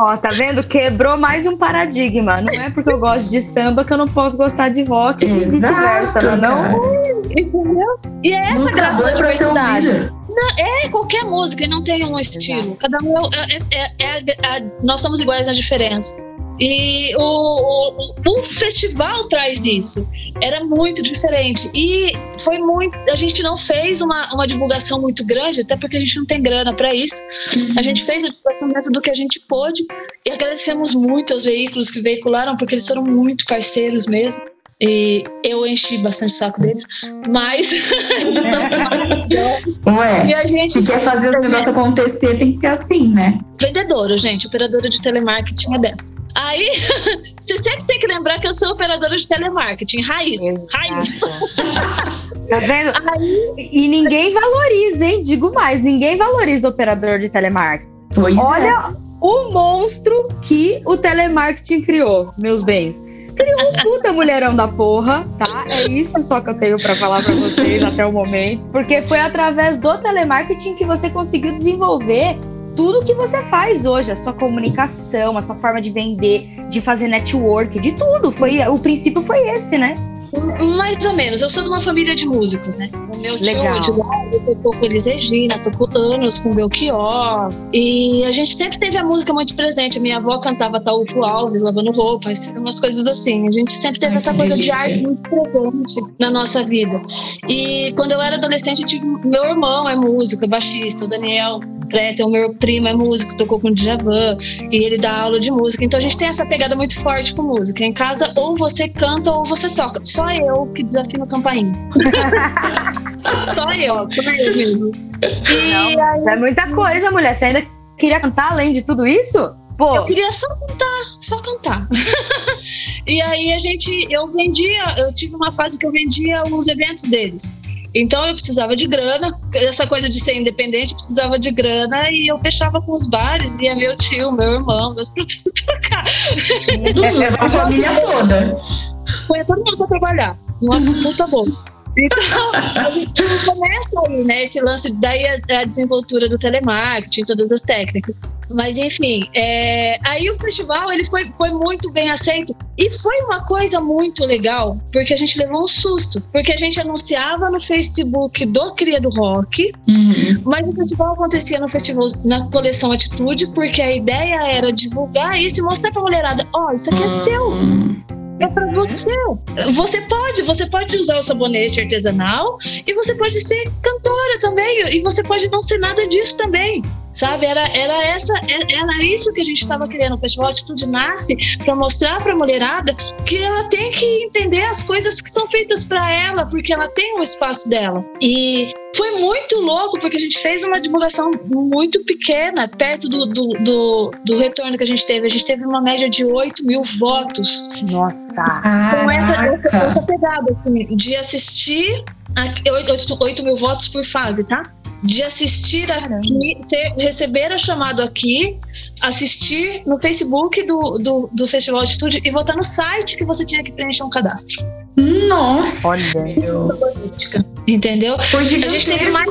Ó, tá vendo? Quebrou mais um paradigma. Não é porque eu gosto de samba que eu não posso gostar de rock Exato, não é não? Entendeu? E é essa graça da é diversidade. ouvida. É qualquer música e não tem um estilo. Cada um é, é- é- é- é- nós somos iguais na diferença. E o, o, o festival traz isso. Era muito diferente. E foi muito. A gente não fez uma, uma divulgação muito grande, até porque a gente não tem grana para isso. A gente fez a divulgação dentro do que a gente pôde. E agradecemos muito aos veículos que veicularam, porque eles foram muito parceiros mesmo. E eu enchi bastante o saco deles, mas <laughs> maravilhosos. E Ué, a gente se quer fazer os negócios acontecer, tem que ser assim, né? vendedora, gente, operadora de telemarketing é dessa. Aí, <laughs> você sempre tem que lembrar que eu sou operadora de telemarketing, raiz, raiz. <laughs> Tá vendo? Aí, E ninguém valoriza, hein? Digo mais, ninguém valoriza o operador de telemarketing. Pois é. Olha o monstro que o telemarketing criou, meus bens. Criou um puta mulherão da porra, tá? É isso só que eu tenho pra falar pra vocês até o momento. Porque foi através do telemarketing que você conseguiu desenvolver tudo que você faz hoje, a sua comunicação, a sua forma de vender, de fazer network, de tudo. Foi, o princípio foi esse, né? Mais ou menos, eu sou de uma família de músicos, né? O meu tio Legal. de lá, ele tocou com Elis Regina, tocou anos com Belchior. E a gente sempre teve a música muito presente. A minha avó cantava Taúfo Alves, lavando roupas, umas coisas assim. A gente sempre teve Ai, essa coisa de delícia. arte muito presente na nossa vida. E quando eu era adolescente, eu tive. Meu irmão é músico, é baixista, o Daniel Tretel, meu primo é músico, tocou com o Djavan, e ele dá aula de música. Então a gente tem essa pegada muito forte com música. Em casa, ou você canta ou você toca. Só eu que desafio a campainha. <laughs> Só eu, só eu mesmo. E aí, É muita coisa, mulher. Você ainda queria cantar além de tudo isso? Pô, eu queria só cantar, só cantar. <laughs> e aí a gente, eu vendia, eu tive uma fase que eu vendia os eventos deles. Então eu precisava de grana, essa coisa de ser independente precisava de grana e eu fechava com os bares, ia meu tio, meu irmão, meus produtos pra cá. Tudo, levar a família toda. Foi todo mundo pra trabalhar, uma puta boa. Então, <laughs> a gente começa aí, né? Esse lance, daí a, a desenvoltura do telemarketing, todas as técnicas. Mas, enfim, é, aí o festival ele foi, foi muito bem aceito. E foi uma coisa muito legal, porque a gente levou um susto. Porque a gente anunciava no Facebook do Cria do Rock, Uhum. mas o festival acontecia no festival, na coleção Atitude, porque a ideia era divulgar isso e mostrar pra mulherada: ó, isso aqui é seu. É pra você. Você pode, você pode usar o sabonete artesanal e você pode ser cantora também. E você pode não ser nada disso também. Sabe? Era, era, essa, era isso que a gente estava querendo. O Festival Atitude nasce para mostrar para a mulherada que ela tem que entender as coisas que são feitas para ela, porque ela tem o espaço dela. E foi muito louco, porque a gente fez uma divulgação muito pequena, perto do, do, do, do retorno que a gente teve. A gente teve uma média de 8 mil votos. Nossa! Com essa, essa, essa pegada, assim, de assistir a, 8, 8 mil votos por fase, tá? De assistir aqui, ter, receber a chamado aqui, assistir no Facebook do, do, do Festival Atitude e votar no site que você tinha que preencher um cadastro. Nossa! Olha, entendeu? Foi a gente teve mais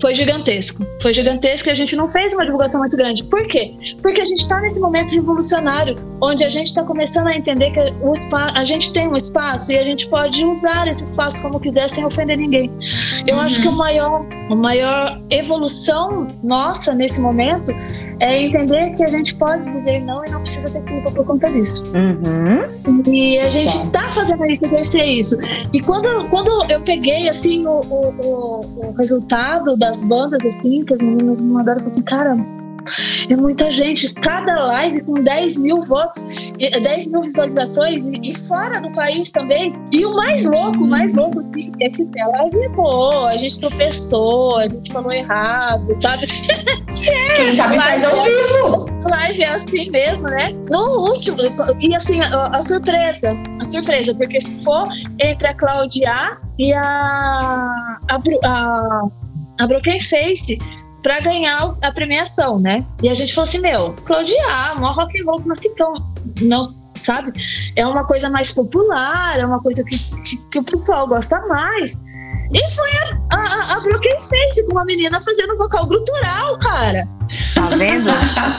foi gigantesco. Foi gigantesco e a gente não fez uma divulgação muito grande. Por quê? Porque a gente está nesse momento revolucionário, onde a gente está começando a entender que o a gente tem um espaço e a gente pode usar esse espaço como quiser sem ofender ninguém. Eu uhum. acho que o maior, a maior evolução nossa nesse momento é entender que a gente pode dizer não e não precisa ter culpa por conta disso. Uhum. E a gente está fazendo isso, exercer isso. E quando, quando eu peguei assim o, o, o resultado da das bandas, assim, que as meninas me mandaram, falei assim, cara, é muita gente. Cada live com 10 mil votos, 10 mil visualizações e, e, fora do país também. E o mais louco, o mais louco, assim, é que a live é boa, a gente tropeçou, a gente falou errado, sabe? <laughs> é, Quem sabe faz ao é, vivo. Live é assim mesmo, né? No último, e assim, a, a surpresa, a surpresa, porque ficou entre a Claudia e a, a, a a Broken Face para ganhar a premiação, né? E a gente falou assim, meu, Claudia, uma rock and roll classicão, não, sabe? É uma coisa mais popular, é uma coisa que, que, que o pessoal gosta mais. E foi a, a, a Broken Face com uma menina fazendo vocal grutural, cara. Tá vendo?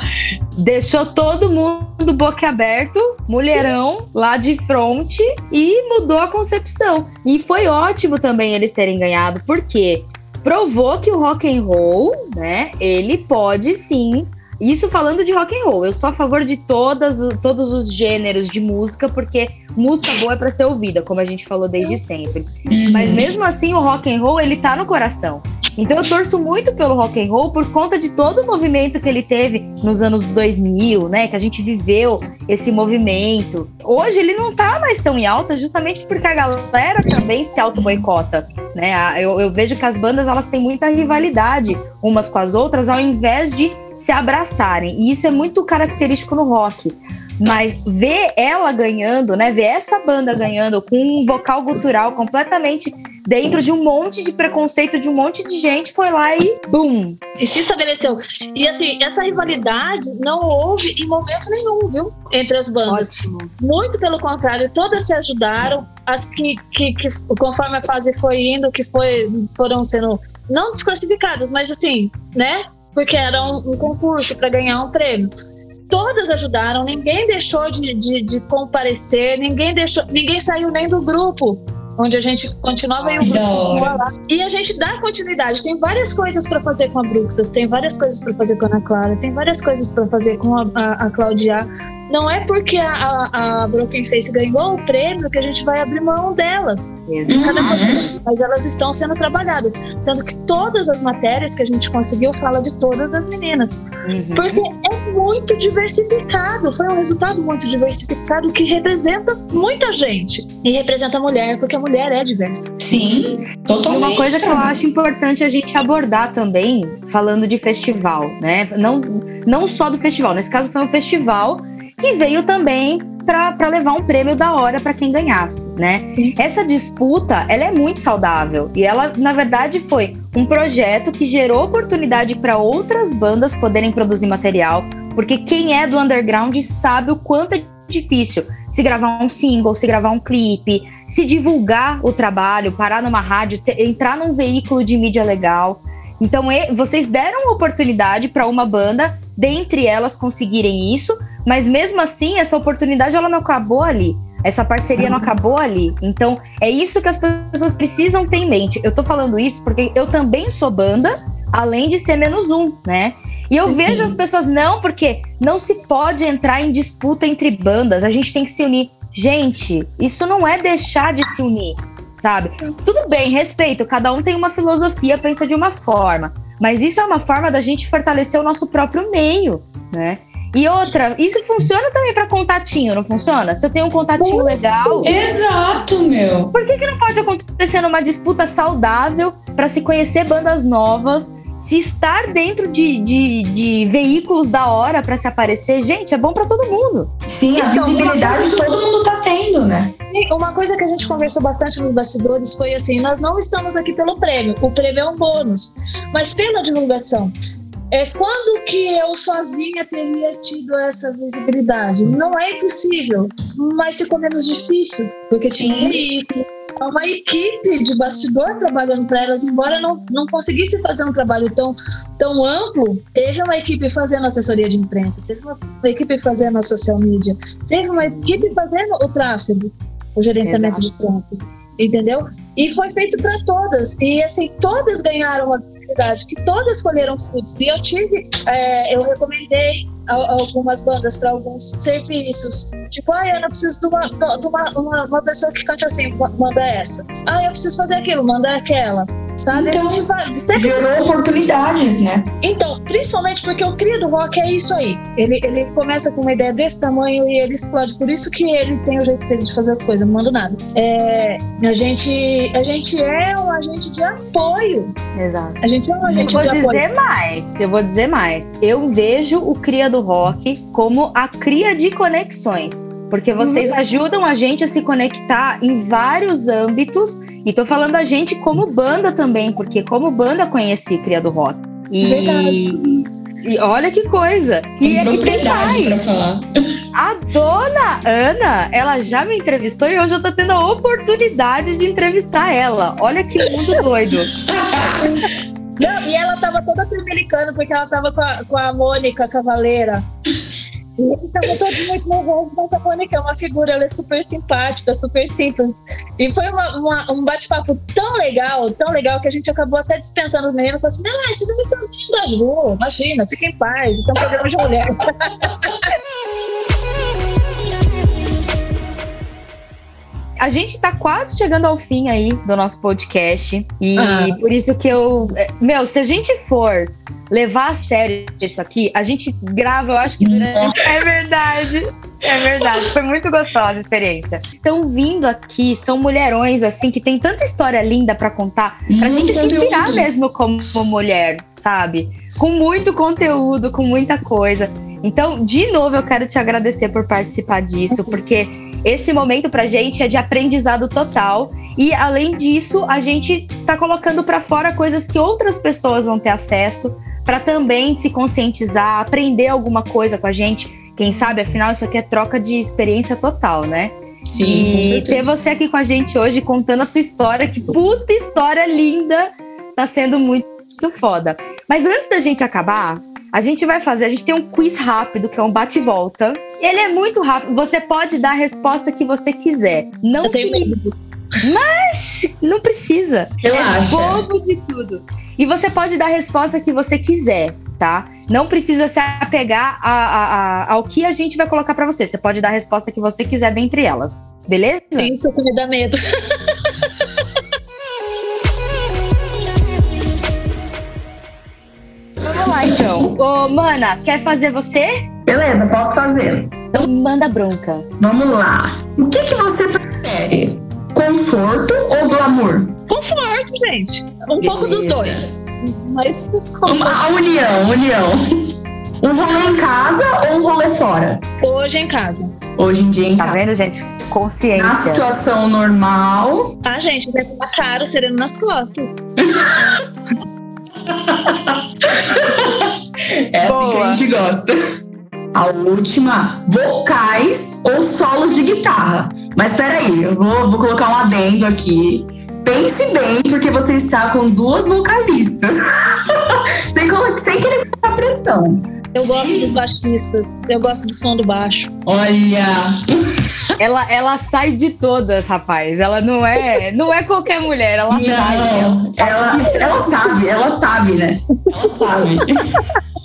<laughs> Deixou todo mundo boca aberto, mulherão, lá de frente e mudou a concepção. E foi ótimo também eles terem ganhado, porque provou que o rock and roll, né, ele pode sim isso falando de rock and roll, eu sou a favor de todas, todos os gêneros de música, porque música boa é para ser ouvida, como a gente falou desde sempre. Uhum. Mas mesmo assim, o rock and roll ele tá no coração. Então eu torço muito pelo rock and roll por conta de todo o movimento que ele teve nos anos 2000, né? Que a gente viveu esse movimento. Hoje ele não tá mais tão em alta, justamente porque a galera também se auto boicota, né? Eu, eu vejo que as bandas elas têm muita rivalidade umas com as outras, ao invés de se abraçarem. E isso é muito característico no rock. Mas ver ela ganhando, né? Ver essa banda ganhando com um vocal gutural completamente dentro de um monte de preconceito de um monte de gente, foi lá e bum! E se estabeleceu. E assim, essa rivalidade não houve em momento nenhum, viu? Entre as bandas. Ótimo. Muito pelo contrário, todas se ajudaram. As que, que, que conforme a fase foi indo, que foi, foram sendo não desclassificadas, mas assim, né? Porque era um, um concurso para ganhar um prêmio. Todas ajudaram, ninguém deixou de, de, de, comparecer, ninguém deixou, ninguém saiu nem do grupo onde a gente continuava em um grupo lá. E a gente dá continuidade. Tem várias coisas para fazer com a Bruxas, tem várias coisas para fazer com a Ana Clara, tem várias coisas para fazer com a, a, a Claudia. Não é porque a, a, a, Broken Face ganhou o prêmio que a gente vai abrir mão delas. Uhum. Mas elas estão sendo trabalhadas. Tanto que todas as matérias que a gente conseguiu fala de todas as meninas. Uhum. Porque é muito diversificado. Foi um resultado muito diversificado que representa muita gente. E representa a mulher, porque a mulher é diversa. Sim, totalmente. Uma coisa que eu acho importante a gente abordar também, falando de festival, né? Não, não só do festival, nesse caso foi um festival que veio também para levar um prêmio da hora para quem ganhasse, né? Essa disputa, ela é muito saudável e ela, na verdade, foi um projeto que gerou oportunidade para outras bandas poderem produzir material, porque quem é do underground sabe o quanto é difícil se gravar um single, se gravar um clipe, se divulgar o trabalho, parar numa rádio, ter, entrar num veículo de mídia legal. Então, e, vocês deram oportunidade para uma banda, dentre elas conseguirem isso, mas mesmo assim, essa oportunidade ela não acabou ali. Essa parceria não acabou ali. Então, é isso que as pessoas precisam ter em mente. Eu tô falando isso porque eu também sou banda, além de ser menos um, né? E eu Sim. vejo as pessoas, não, porque não se pode entrar em disputa entre bandas, a gente tem que se unir. Gente, isso não é deixar de se unir, sabe? Tudo bem, respeito, cada um tem uma filosofia, pensa de uma forma. Mas isso é uma forma da gente fortalecer o nosso próprio meio, né? E outra, isso funciona também para contatinho, não funciona? Se eu tenho um contatinho legal. Exato, meu. Por que, que não pode acontecer numa disputa saudável para se conhecer bandas novas? Se estar dentro de, de, de veículos da hora para se aparecer, gente, é bom para todo mundo. Sim, a Então, visibilidade todo mundo tá tendo, né? E uma coisa que a gente conversou bastante nos bastidores foi assim: nós não estamos aqui pelo prêmio, o prêmio é um bônus, mas pela divulgação. É quando que eu sozinha teria tido essa visibilidade? Não é impossível, mas ficou menos difícil, porque tinha um veículo, uma equipe de bastidor trabalhando para elas, embora não, não conseguisse fazer um trabalho tão, tão amplo, teve uma equipe fazendo assessoria de imprensa, teve uma, uma equipe fazendo a social media, teve uma equipe fazendo o tráfego, o gerenciamento de tráfego. Entendeu? E foi feito para todas. E assim, todas ganharam uma visibilidade, que todas colheram frutos. E eu tive, é, eu recomendei algumas bandas para alguns serviços. Tipo, ah, eu não preciso de, uma, de uma, uma, uma pessoa que cante assim, ma- manda essa. Ah, eu preciso fazer aquilo, manda aquela. Sabe? Então, a gente vai. sempre Gerou oportunidades, né? então, principalmente porque o cria do rock é isso aí. Ele, ele começa com uma ideia desse tamanho e ele explode. Por isso que ele tem o jeito dele de fazer as coisas, não mando nada. É, a, gente, a gente é um agente de apoio. Exato. A gente é um Eu agente vou de apoio. dizer mais, eu vou dizer mais. Eu vejo o Cria do Rock como a cria de conexões. Porque vocês ajudam a gente a se conectar em vários âmbitos. E tô falando a gente como banda também, porque como banda conheci Cria do Rock. E, Verdade. e olha que coisa. E, e tem pra mais. A dona Ana, ela já me entrevistou e hoje eu tô tendo a oportunidade de entrevistar ela. Olha que mundo doido. <laughs> Não, e ela tava toda tremelicando porque ela tava com a, com a Mônica Cavaleira. E eles estavam todos muito nervosos, mas a Mônica é uma figura, ela é super simpática, super simples. E foi uma- uma- um bate-papo tão legal, tão legal, que a gente acabou até dispensando os meninos. Falou assim: não, esses não são os imagina, fiquem em paz, isso é um programa de mulher. <laughs> A gente tá quase chegando ao fim aí do nosso podcast. E Ah. por isso que eu. é, Meu, se a gente for levar a sério isso aqui, a gente grava, eu acho que durante. <laughs> É verdade. É verdade, foi muito gostosa a experiência. Estão vindo aqui, são mulherões assim que tem tanta história linda pra contar, pra gente se inspirar mesmo como mulher, sabe? Com muito conteúdo, com muita coisa. Então, de novo, eu quero te agradecer por participar disso, porque esse momento pra gente é de aprendizado total. E além disso, a gente tá colocando pra fora coisas que outras pessoas vão ter acesso pra também se conscientizar, aprender alguma coisa com a gente. Quem sabe, afinal, isso aqui é troca de experiência total, né? Sim, e ter você aqui com a gente hoje contando a tua história, que puta história linda, tá sendo muito foda. Mas antes da gente acabar, a gente vai fazer, a gente tem um quiz rápido, que é um bate e volta. Ele é muito rápido, você pode dar a resposta que você quiser. Não Eu se medo disso. não precisa. Relaxa. É bobo de tudo. E você pode dar a resposta que você quiser, tá? Não precisa se apegar a- a- a- ao que a gente vai colocar pra você. Você pode dar a resposta que você quiser dentre elas. Beleza? Isso que me dá medo. <laughs> Ô, Mana, quer fazer você? Beleza, posso fazer. Então manda bronca. Vamos lá. O que, que você prefere? Conforto ou glamour? Conforto, gente. Um pouco dos Beleza. dois. Mas Uma, a união, união. Um rolê em casa ou um rolê fora? hoje em casa. Hoje em dia em Tá casa. vendo, gente? Na Consciência. situação normal, Ah, gente, vai ficar caro sereno nas costas. <laughs> é assim que Boa. a gente gosta. A última, vocais ou solos de guitarra. Mas peraí, eu vou, vou colocar um adendo aqui. Pense bem, porque você está com duas vocalistas. <laughs> sem, sem querer colocar pressão. Eu gosto dos baixistas. Eu gosto do som do baixo. Olha, Ela, ela sai de todas, rapaz. Ela não é, não é qualquer mulher, ela sai. não, ela, ela sabe, ela sabe, né? Ela sabe.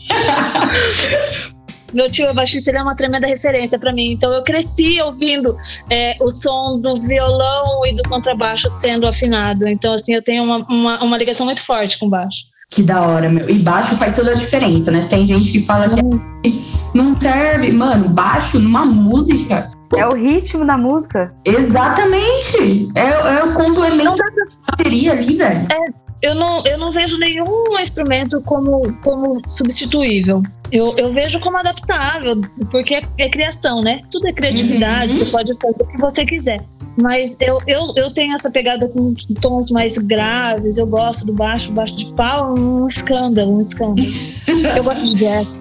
<laughs> Meu tio é baixista, ele é uma tremenda referência pra mim. Então eu cresci ouvindo é, o som do violão e do contrabaixo sendo afinado. Então, assim, eu tenho uma, uma, uma ligação muito forte com o baixo. Que da hora, meu. E baixo faz toda a diferença, né? Tem gente que fala que não serve. Mano, baixo numa música. É o ritmo da música. Exatamente. É, é o complemento da bateria ali, velho. É, eu não, eu não vejo nenhum instrumento como, como substituível. Eu, eu vejo como adaptável, porque é, é criação, né? Tudo é criatividade, uhum. você pode fazer o que você quiser. Mas eu, eu, eu tenho essa pegada com tons mais graves, eu gosto do baixo, baixo de pau, um escândalo, um escândalo. <laughs> eu gosto de jazz.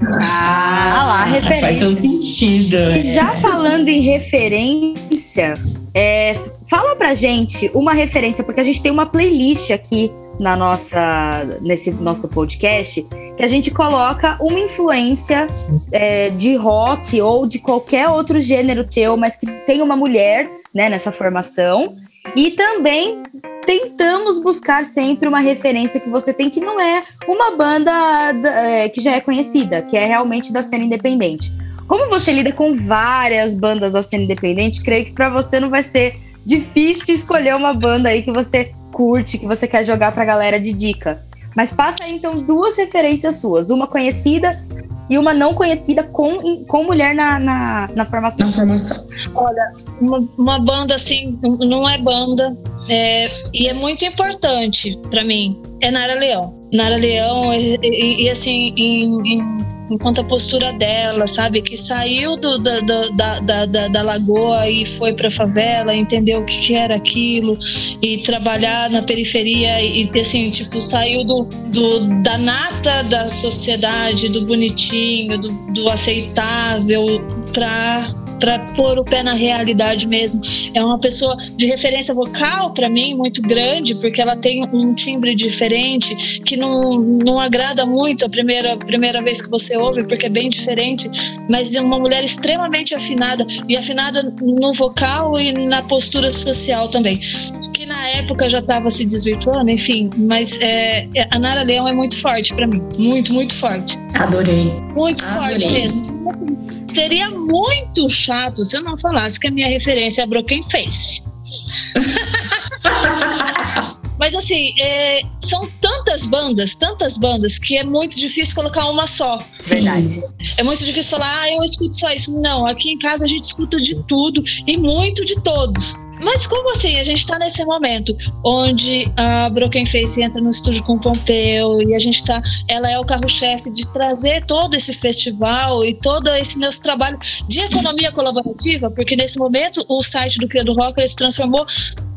Ah, lá, referência. Faz seu sentido. E já falando em referência, é, Fala pra gente uma referência, porque a gente tem uma playlist aqui na nossa, nesse nosso podcast que a gente coloca uma influência é, de rock ou de qualquer outro gênero teu, mas que tem uma mulher né, nessa formação. E também tentamos buscar sempre uma referência que você tem que não é uma banda é, que já é conhecida, que é realmente da cena independente. Como você lida com várias bandas da cena independente, creio que para você não vai ser difícil escolher uma banda aí que você curte, que você quer jogar pra galera de dica. Mas passa aí então duas referências suas, uma conhecida e uma não conhecida com, com mulher na, na, na formação. Na formação. Olha, uma, uma banda assim, não é banda, é, e é muito importante para mim, é Nara Leão. Nara Leão, e, e, e assim, em, em enquanto a postura dela, sabe? Que saiu do, da, da, da, da, da lagoa e foi para a favela, entendeu o que, que, era aquilo e trabalhar na periferia e, assim, tipo, saiu do, do, da nata da sociedade, do bonitinho, do, do aceitável para para pôr o pé na realidade mesmo. É uma pessoa de referência vocal para mim muito grande, porque ela tem um timbre diferente que não, não agrada muito a primeira, primeira vez que você ouve, porque é bem diferente, mas é uma mulher extremamente afinada e afinada no vocal e na postura social também que na época já estava se desvirtuando, enfim, mas é, é, a Nara Leão é muito forte para mim, muito, muito forte. Adorei. Muito Adorei. forte mesmo. Seria muito chato se eu não falasse que a minha referência é a Broken Face. <laughs> Mas assim, é, são tantas bandas, tantas bandas, que é muito difícil colocar uma só. Verdade. É muito difícil falar, ah, eu escuto só isso. Não, aqui em casa a gente escuta de tudo e muito de todos. Mas como assim? A gente está nesse momento onde a Broken Face entra no estúdio com o Pompeu e a gente está. Ela é o carro-chefe de trazer todo esse festival e todo esse nosso trabalho de economia colaborativa, porque nesse momento o site do Criado Rock ele se transformou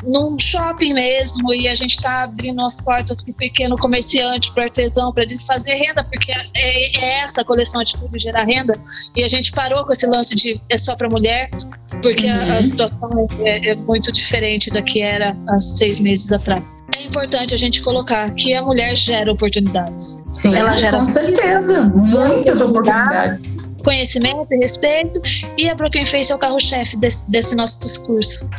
num shopping mesmo e a gente está abrindo as portas para o pequeno comerciante, para o artesão, para ele fazer renda, porque é, é essa coleção Atitude gerar renda e a gente parou com esse lance de é só para mulher, porque uhum. a, a, situação é, é muito diferente da que era há seis meses atrás. É importante a gente colocar que a mulher gera oportunidades. Sim, ela gera com certeza, muitas oportunidades conhecimento e respeito, e a Broken Face é o carro-chefe desse, desse, nosso discurso.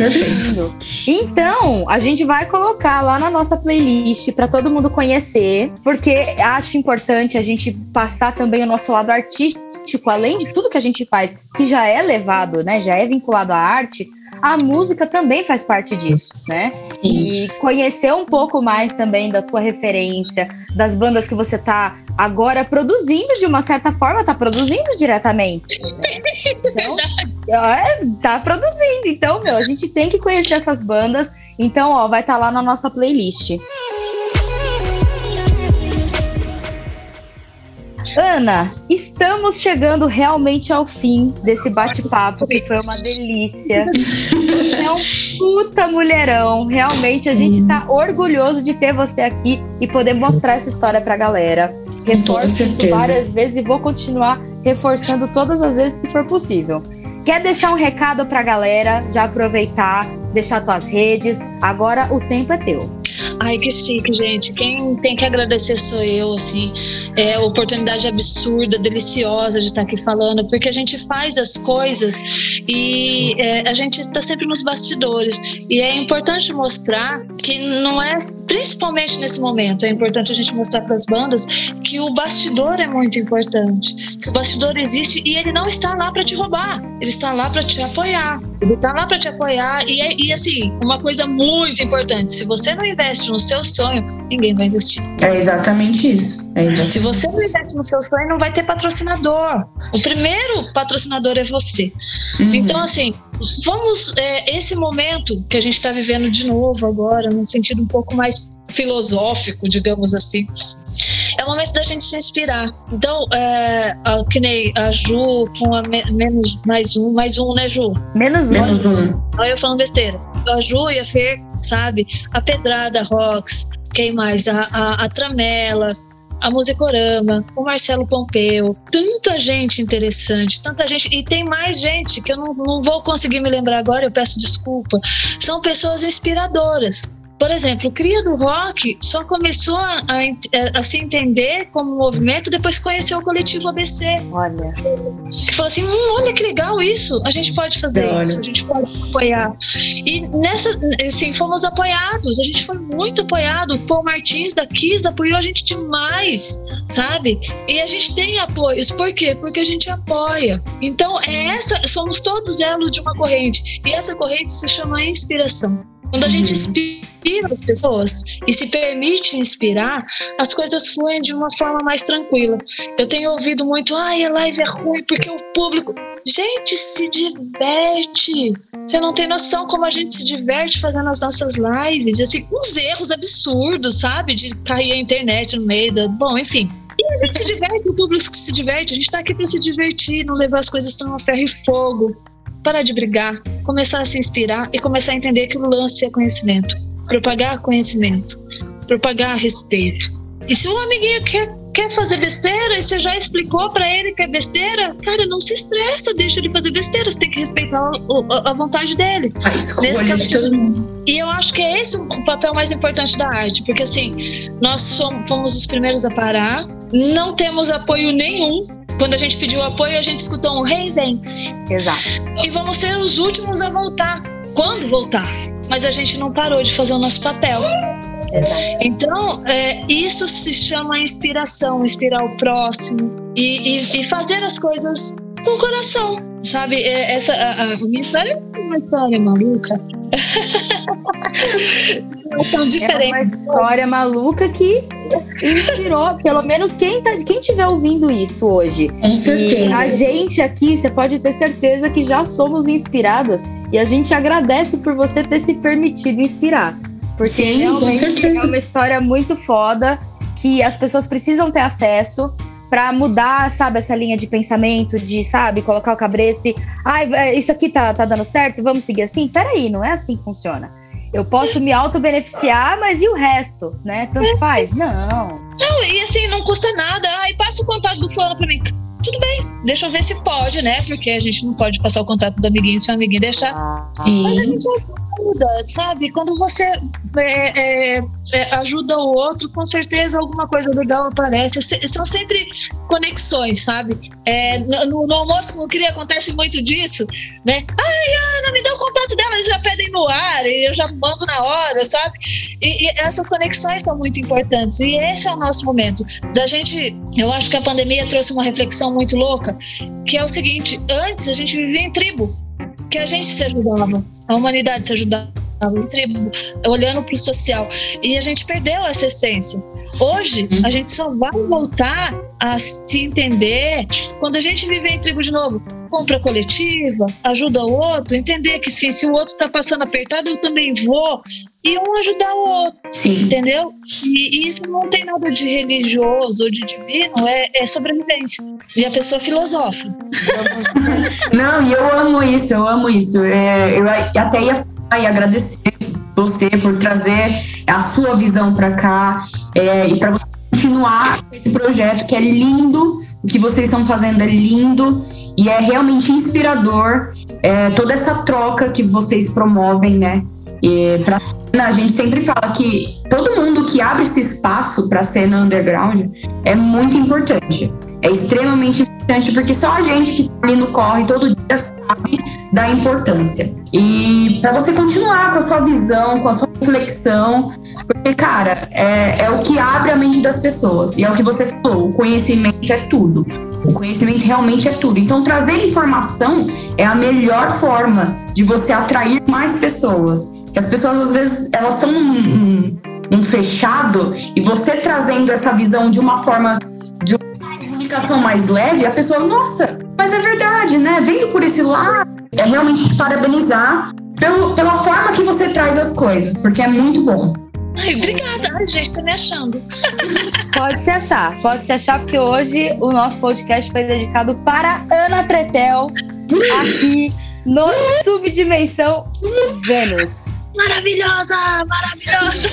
Então, a gente vai colocar lá na nossa playlist para todo mundo conhecer, porque acho importante a gente passar também o nosso lado artístico, além de tudo que a gente faz, que já é levado, né, já é vinculado à arte a música também faz parte disso, né? Sim. E conhecer um pouco mais também da tua referência, das bandas que você tá agora produzindo de uma certa forma, tá produzindo diretamente. Né? Então, é, tá produzindo. Então, meu, a gente tem que conhecer essas bandas. Então, ó, vai estar tá lá na nossa playlist. Ana, estamos chegando realmente ao fim desse bate-papo, que foi uma delícia. Você é um puta mulherão. Realmente, a gente tá orgulhoso de ter você aqui e poder mostrar essa história pra galera. Reforço isso várias vezes e vou continuar reforçando todas as vezes que for possível. Quer deixar um recado pra galera? Já aproveitar, deixar tuas redes. Agora o tempo é teu. Ai, que chique, gente. Quem tem que agradecer sou eu, assim. É oportunidade absurda, deliciosa de estar aqui falando, porque a gente faz as coisas e é, a gente está sempre nos bastidores. E é importante mostrar que não é, principalmente nesse momento, é importante a gente mostrar para as bandas que o bastidor é muito importante. Que o bastidor existe e ele não está lá para te roubar, ele está lá para te apoiar. Ele está lá para te apoiar e, é, e assim, uma coisa muito importante: se você não investe no seu sonho, ninguém vai investir. É exatamente isso. É exatamente. Se você não investe no seu sonho, não vai ter patrocinador. O primeiro patrocinador é você. Uhum. Então, assim, vamos. É, esse momento que a gente está vivendo de novo agora, num sentido um pouco mais filosófico, digamos assim. É o momento da gente se inspirar. Então, é, a, que nem a Ju com a me, menos mais um, mais um, né, Ju? Menos um. Menos um. Olha eu falando besteira. A Ju e a Fer, sabe? A Pedrada Rocks, quem mais? A, a, a Tramelas, a Musicorama, o Marcelo Pompeu, tanta gente interessante, tanta gente. E tem mais gente que eu não, não vou conseguir me lembrar agora, eu peço desculpa. São pessoas inspiradoras por exemplo, o Cria do Rock só começou a, a, a, se entender como movimento depois que conheceu o coletivo ABC. Olha. Que falou assim: hum, olha que legal isso, a gente pode fazer olha. isso, a gente pode apoiar. E nessa, assim, fomos apoiados, a gente foi muito apoiado. O Paul Martins da Kiss apoiou a gente demais, sabe? E a gente tem apoios, por quê? Porque a gente apoia. Então, é essa, somos todos elo de uma corrente. E essa corrente se chama inspiração. Quando a gente uhum. inspira as pessoas e se permite inspirar, as coisas fluem de uma forma mais tranquila. Eu tenho ouvido muito, ai, a live é ruim porque o público. Gente, se diverte. Você não tem noção como a gente se diverte fazendo as nossas lives. Assim, uns erros absurdos, sabe? De cair a internet no meio da. Bom, enfim. E a gente se diverte, o público se diverte. A gente tá aqui para se divertir, não levar as coisas tão a ferro e fogo parar de brigar, começar a se inspirar e começar a entender que o lance é conhecimento. Propagar conhecimento, propagar respeito. E se um amiguinho quer, quer fazer besteira e você já explicou para ele que é besteira, cara, não se estressa, deixa ele fazer besteira, você tem que respeitar a, a vontade dele. A escolha de todo mundo. E eu acho que é esse o papel mais importante da arte, porque assim, nós somos, fomos os primeiros a parar, não temos apoio nenhum quando a gente pediu apoio, a gente escutou um reinvente-se. Exato. E vamos ser os últimos a voltar. Quando voltar? Mas a gente não parou de fazer o nosso papel. Exato. Então, é, isso se chama inspiração, inspirar o próximo e, e, e fazer as coisas com o coração, sabe? É, essa, a, a minha história é uma história maluca. <laughs> São diferentes. É uma história maluca que inspirou, pelo menos quem, tá, quem tiver ouvindo isso hoje. Com certeza. E a gente aqui, você pode ter certeza que já somos inspiradas e a gente agradece por você ter se permitido inspirar. Porque Sim, realmente é uma história muito foda que as pessoas precisam ter acesso para mudar, sabe, essa linha de pensamento, de, sabe, colocar o cabresto e, ai, ah, isso aqui tá, tá dando certo, vamos seguir assim? Peraí, não é assim que funciona. Eu posso me auto-beneficiar, mas e o resto, né? Tanto faz? Não. Não, e assim, não custa nada. Ai, passa o contato do fulano pra mim. Tudo bem, deixa eu ver se pode, né? Porque a gente não pode passar o contato do amiguinho se o amiguinho deixar. Ah, mas a gente ajuda, sabe? Quando você é, é, é, ajuda o outro, com certeza alguma coisa legal aparece. São sempre conexões, sabe? É, no, no, almoço com o CRI acontece muito disso, né? Ai, Ana, me dá o contato dela, eles já pedem no ar, eu já mando na hora, sabe? E, e essas conexões são muito importantes. E esse é o nosso momento. Da gente, eu acho que a pandemia trouxe uma reflexão muito louca, que é o seguinte: antes a gente vivia em tribo que a gente se ajudava, a humanidade se ajudava tribo, olhando para o social. E a gente perdeu essa essência. Hoje, a gente só vai voltar a se entender quando a gente viver em tribo de novo. Compra coletiva, ajuda o outro, entender que sim, se o outro está passando apertado, eu também vou. E um ajudar o outro. Sim. Entendeu? E, isso não tem nada de religioso ou de divino, é, é sobrevivência. E a pessoa filosofa. <laughs> Não, e eu amo isso, eu amo isso. É, eu até ia e agradecer você por trazer a sua visão para cá é, e para continuar esse projeto que é lindo, o que vocês estão fazendo é lindo e é realmente inspirador é, toda essa troca que vocês promovem, né? E pra, a gente sempre fala que todo mundo que abre esse espaço para cena underground é muito importante. É extremamente importante porque só a gente que tá ali no corre todo dia sabe da importância. E para você continuar com a sua visão, com a sua reflexão, porque, cara, é, é o que abre a mente das pessoas. E é o que você falou: o conhecimento é tudo. O conhecimento realmente é tudo. Então, trazer informação é a melhor forma de você atrair mais pessoas. Que as pessoas, às vezes, elas estão num, num fechado, e você trazendo essa visão de uma forma comunicação mais leve, a pessoa, nossa, mas é verdade, né? Vendo por esse lado, é realmente te parabenizar pelo, pela forma que você traz as coisas, porque é muito bom. Ai, obrigada, Ai, gente, tá me achando. <laughs> Pode se achar, pode se achar, porque hoje o nosso podcast foi dedicado para Ana Tretel, aqui no <laughs> Subdimensão Vênus. Maravilhosa, maravilhosa.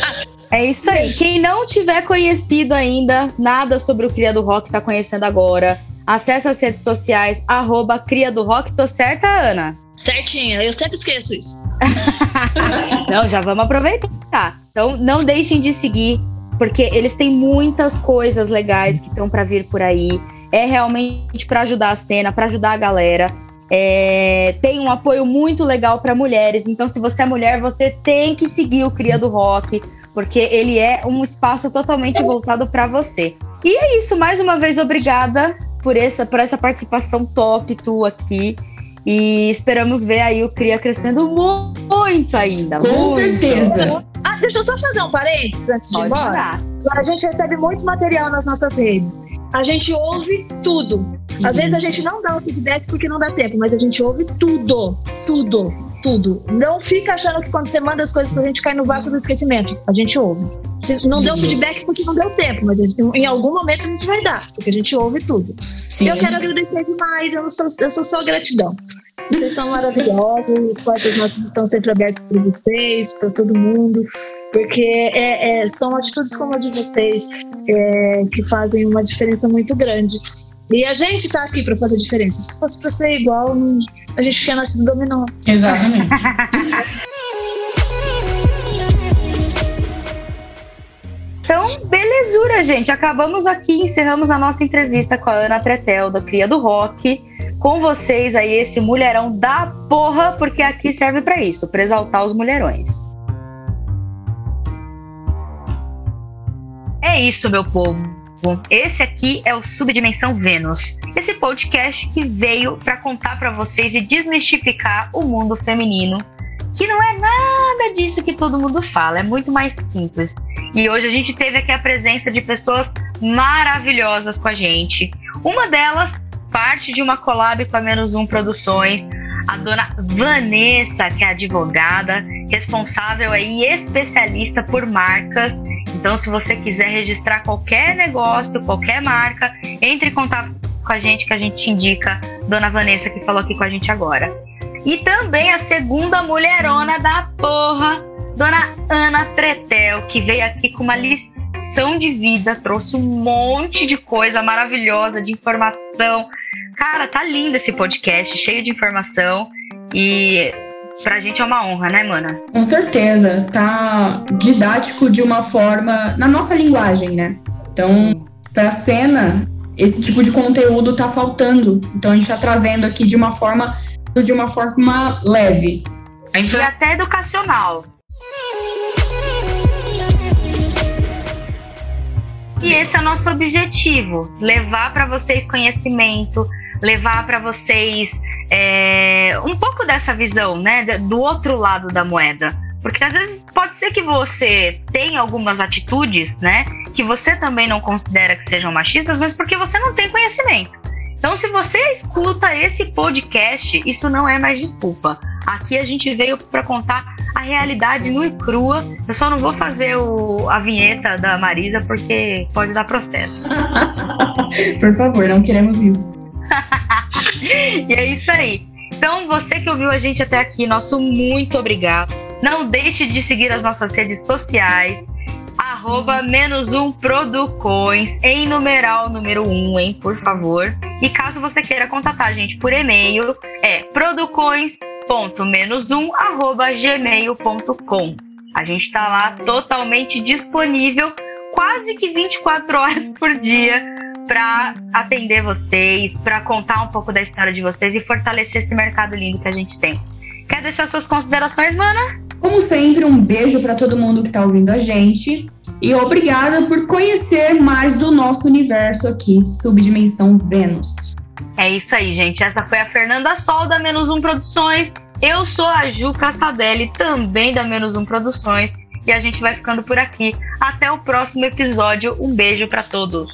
É isso aí. Quem não tiver conhecido ainda nada sobre o Cria do Rock, tá conhecendo agora. Acesse as redes sociais, arroba Cria do Rock. Tô certa, Ana? Certinha, eu sempre esqueço isso. <laughs> não, já vamos aproveitar. Então, não deixem de seguir, porque eles têm muitas coisas legais que estão para vir por aí. É realmente para ajudar a cena, para ajudar a galera. É, tem um apoio muito legal para mulheres. Então, se você é mulher, você tem que seguir o Cria do Rock, porque ele é um espaço totalmente voltado para você. E é isso. Mais uma vez, obrigada por essa, por essa participação top tua aqui. E esperamos ver aí o Cria crescendo muito ainda. Com muito. certeza. Ah, deixa eu só fazer um parênteses antes de ir embora. A gente recebe muito material nas nossas redes. A gente ouve tudo. Às vezes a gente não dá o feedback porque não dá tempo, mas a gente ouve tudo. Tudo. Tudo. Não fica achando que quando você manda as coisas pra gente cai no vácuo do esquecimento. A gente ouve. Não deu feedback porque não deu tempo, mas em algum momento a gente vai dar, porque a gente ouve tudo. Sim. Eu quero agradecer demais, eu, sou, eu sou só gratidão. Vocês são maravilhosos, as portas nossas estão sempre abertas para vocês, para todo mundo, porque é, é, são atitudes como a de vocês é, que fazem uma diferença muito grande. E a gente está aqui para fazer diferença. Se fosse para ser igual, a gente tinha nascido dominó. Exatamente. <laughs> Então, belezura, gente. Acabamos aqui, encerramos a nossa entrevista com a Ana Tretel, da Cria do Rock. Com vocês aí, esse mulherão da porra, porque aqui serve para isso, para exaltar os mulherões. É isso, meu povo. Esse aqui é o Subdimensão Vênus, esse podcast que veio para contar para vocês e desmistificar o mundo feminino, que não é nada disso que todo mundo fala, é muito mais simples. E hoje a gente teve aqui a presença de pessoas maravilhosas com a gente. Uma delas, parte de uma collab com a Menos Um Produções, a dona Vanessa, que é advogada, responsável e especialista por marcas. Então, se você quiser registrar qualquer negócio, qualquer marca, entre em contato com a gente que a gente te indica. Dona Vanessa, que falou aqui com a gente agora. E também a segunda mulherona da porra, Dona Ana Tretel, que veio aqui com uma lição de vida, trouxe um monte de coisa maravilhosa, de informação. Cara, tá lindo esse podcast, cheio de informação. E pra gente é uma honra, né, mana? Com certeza. Tá didático de uma forma. na nossa linguagem, né? Então, pra cena, esse tipo de conteúdo tá faltando. Então a gente tá trazendo aqui de uma forma de uma forma leve. E até educacional. E esse é o nosso objetivo: levar para vocês conhecimento, levar para vocês é, um pouco dessa visão, né, do outro lado da moeda. Porque às vezes pode ser que você tenha algumas atitudes, né, que você também não considera que sejam machistas, mas porque você não tem conhecimento. Então, se você escuta esse podcast, isso não é mais desculpa. Aqui a gente veio para contar a realidade nua e crua. Eu só não vou fazer o, a vinheta da Marisa porque pode dar processo. <laughs> Por favor, não queremos isso. <laughs> e é isso aí. Então, você que ouviu a gente até aqui, nosso muito obrigado. Não deixe de seguir as nossas redes sociais arroba menos um Producões, em numeral número um, hein, por favor. E caso você queira contatar a gente por e-mail, é producões.menos um arroba gmail.com. A gente está lá totalmente disponível, quase que 24 horas por dia, para atender vocês, para contar um pouco da história de vocês e fortalecer esse mercado lindo que a gente tem. Quer deixar suas considerações, mana? Como sempre, um beijo para todo mundo que está ouvindo a gente. E obrigada por conhecer mais do nosso universo aqui, Subdimensão Vênus. É isso aí, gente. Essa foi a Fernanda Sol da Menos Um Produções. Eu sou a Ju Castadelli, também da Menos Um Produções. e a gente vai ficando por aqui. Até o próximo episódio. Um beijo para todos.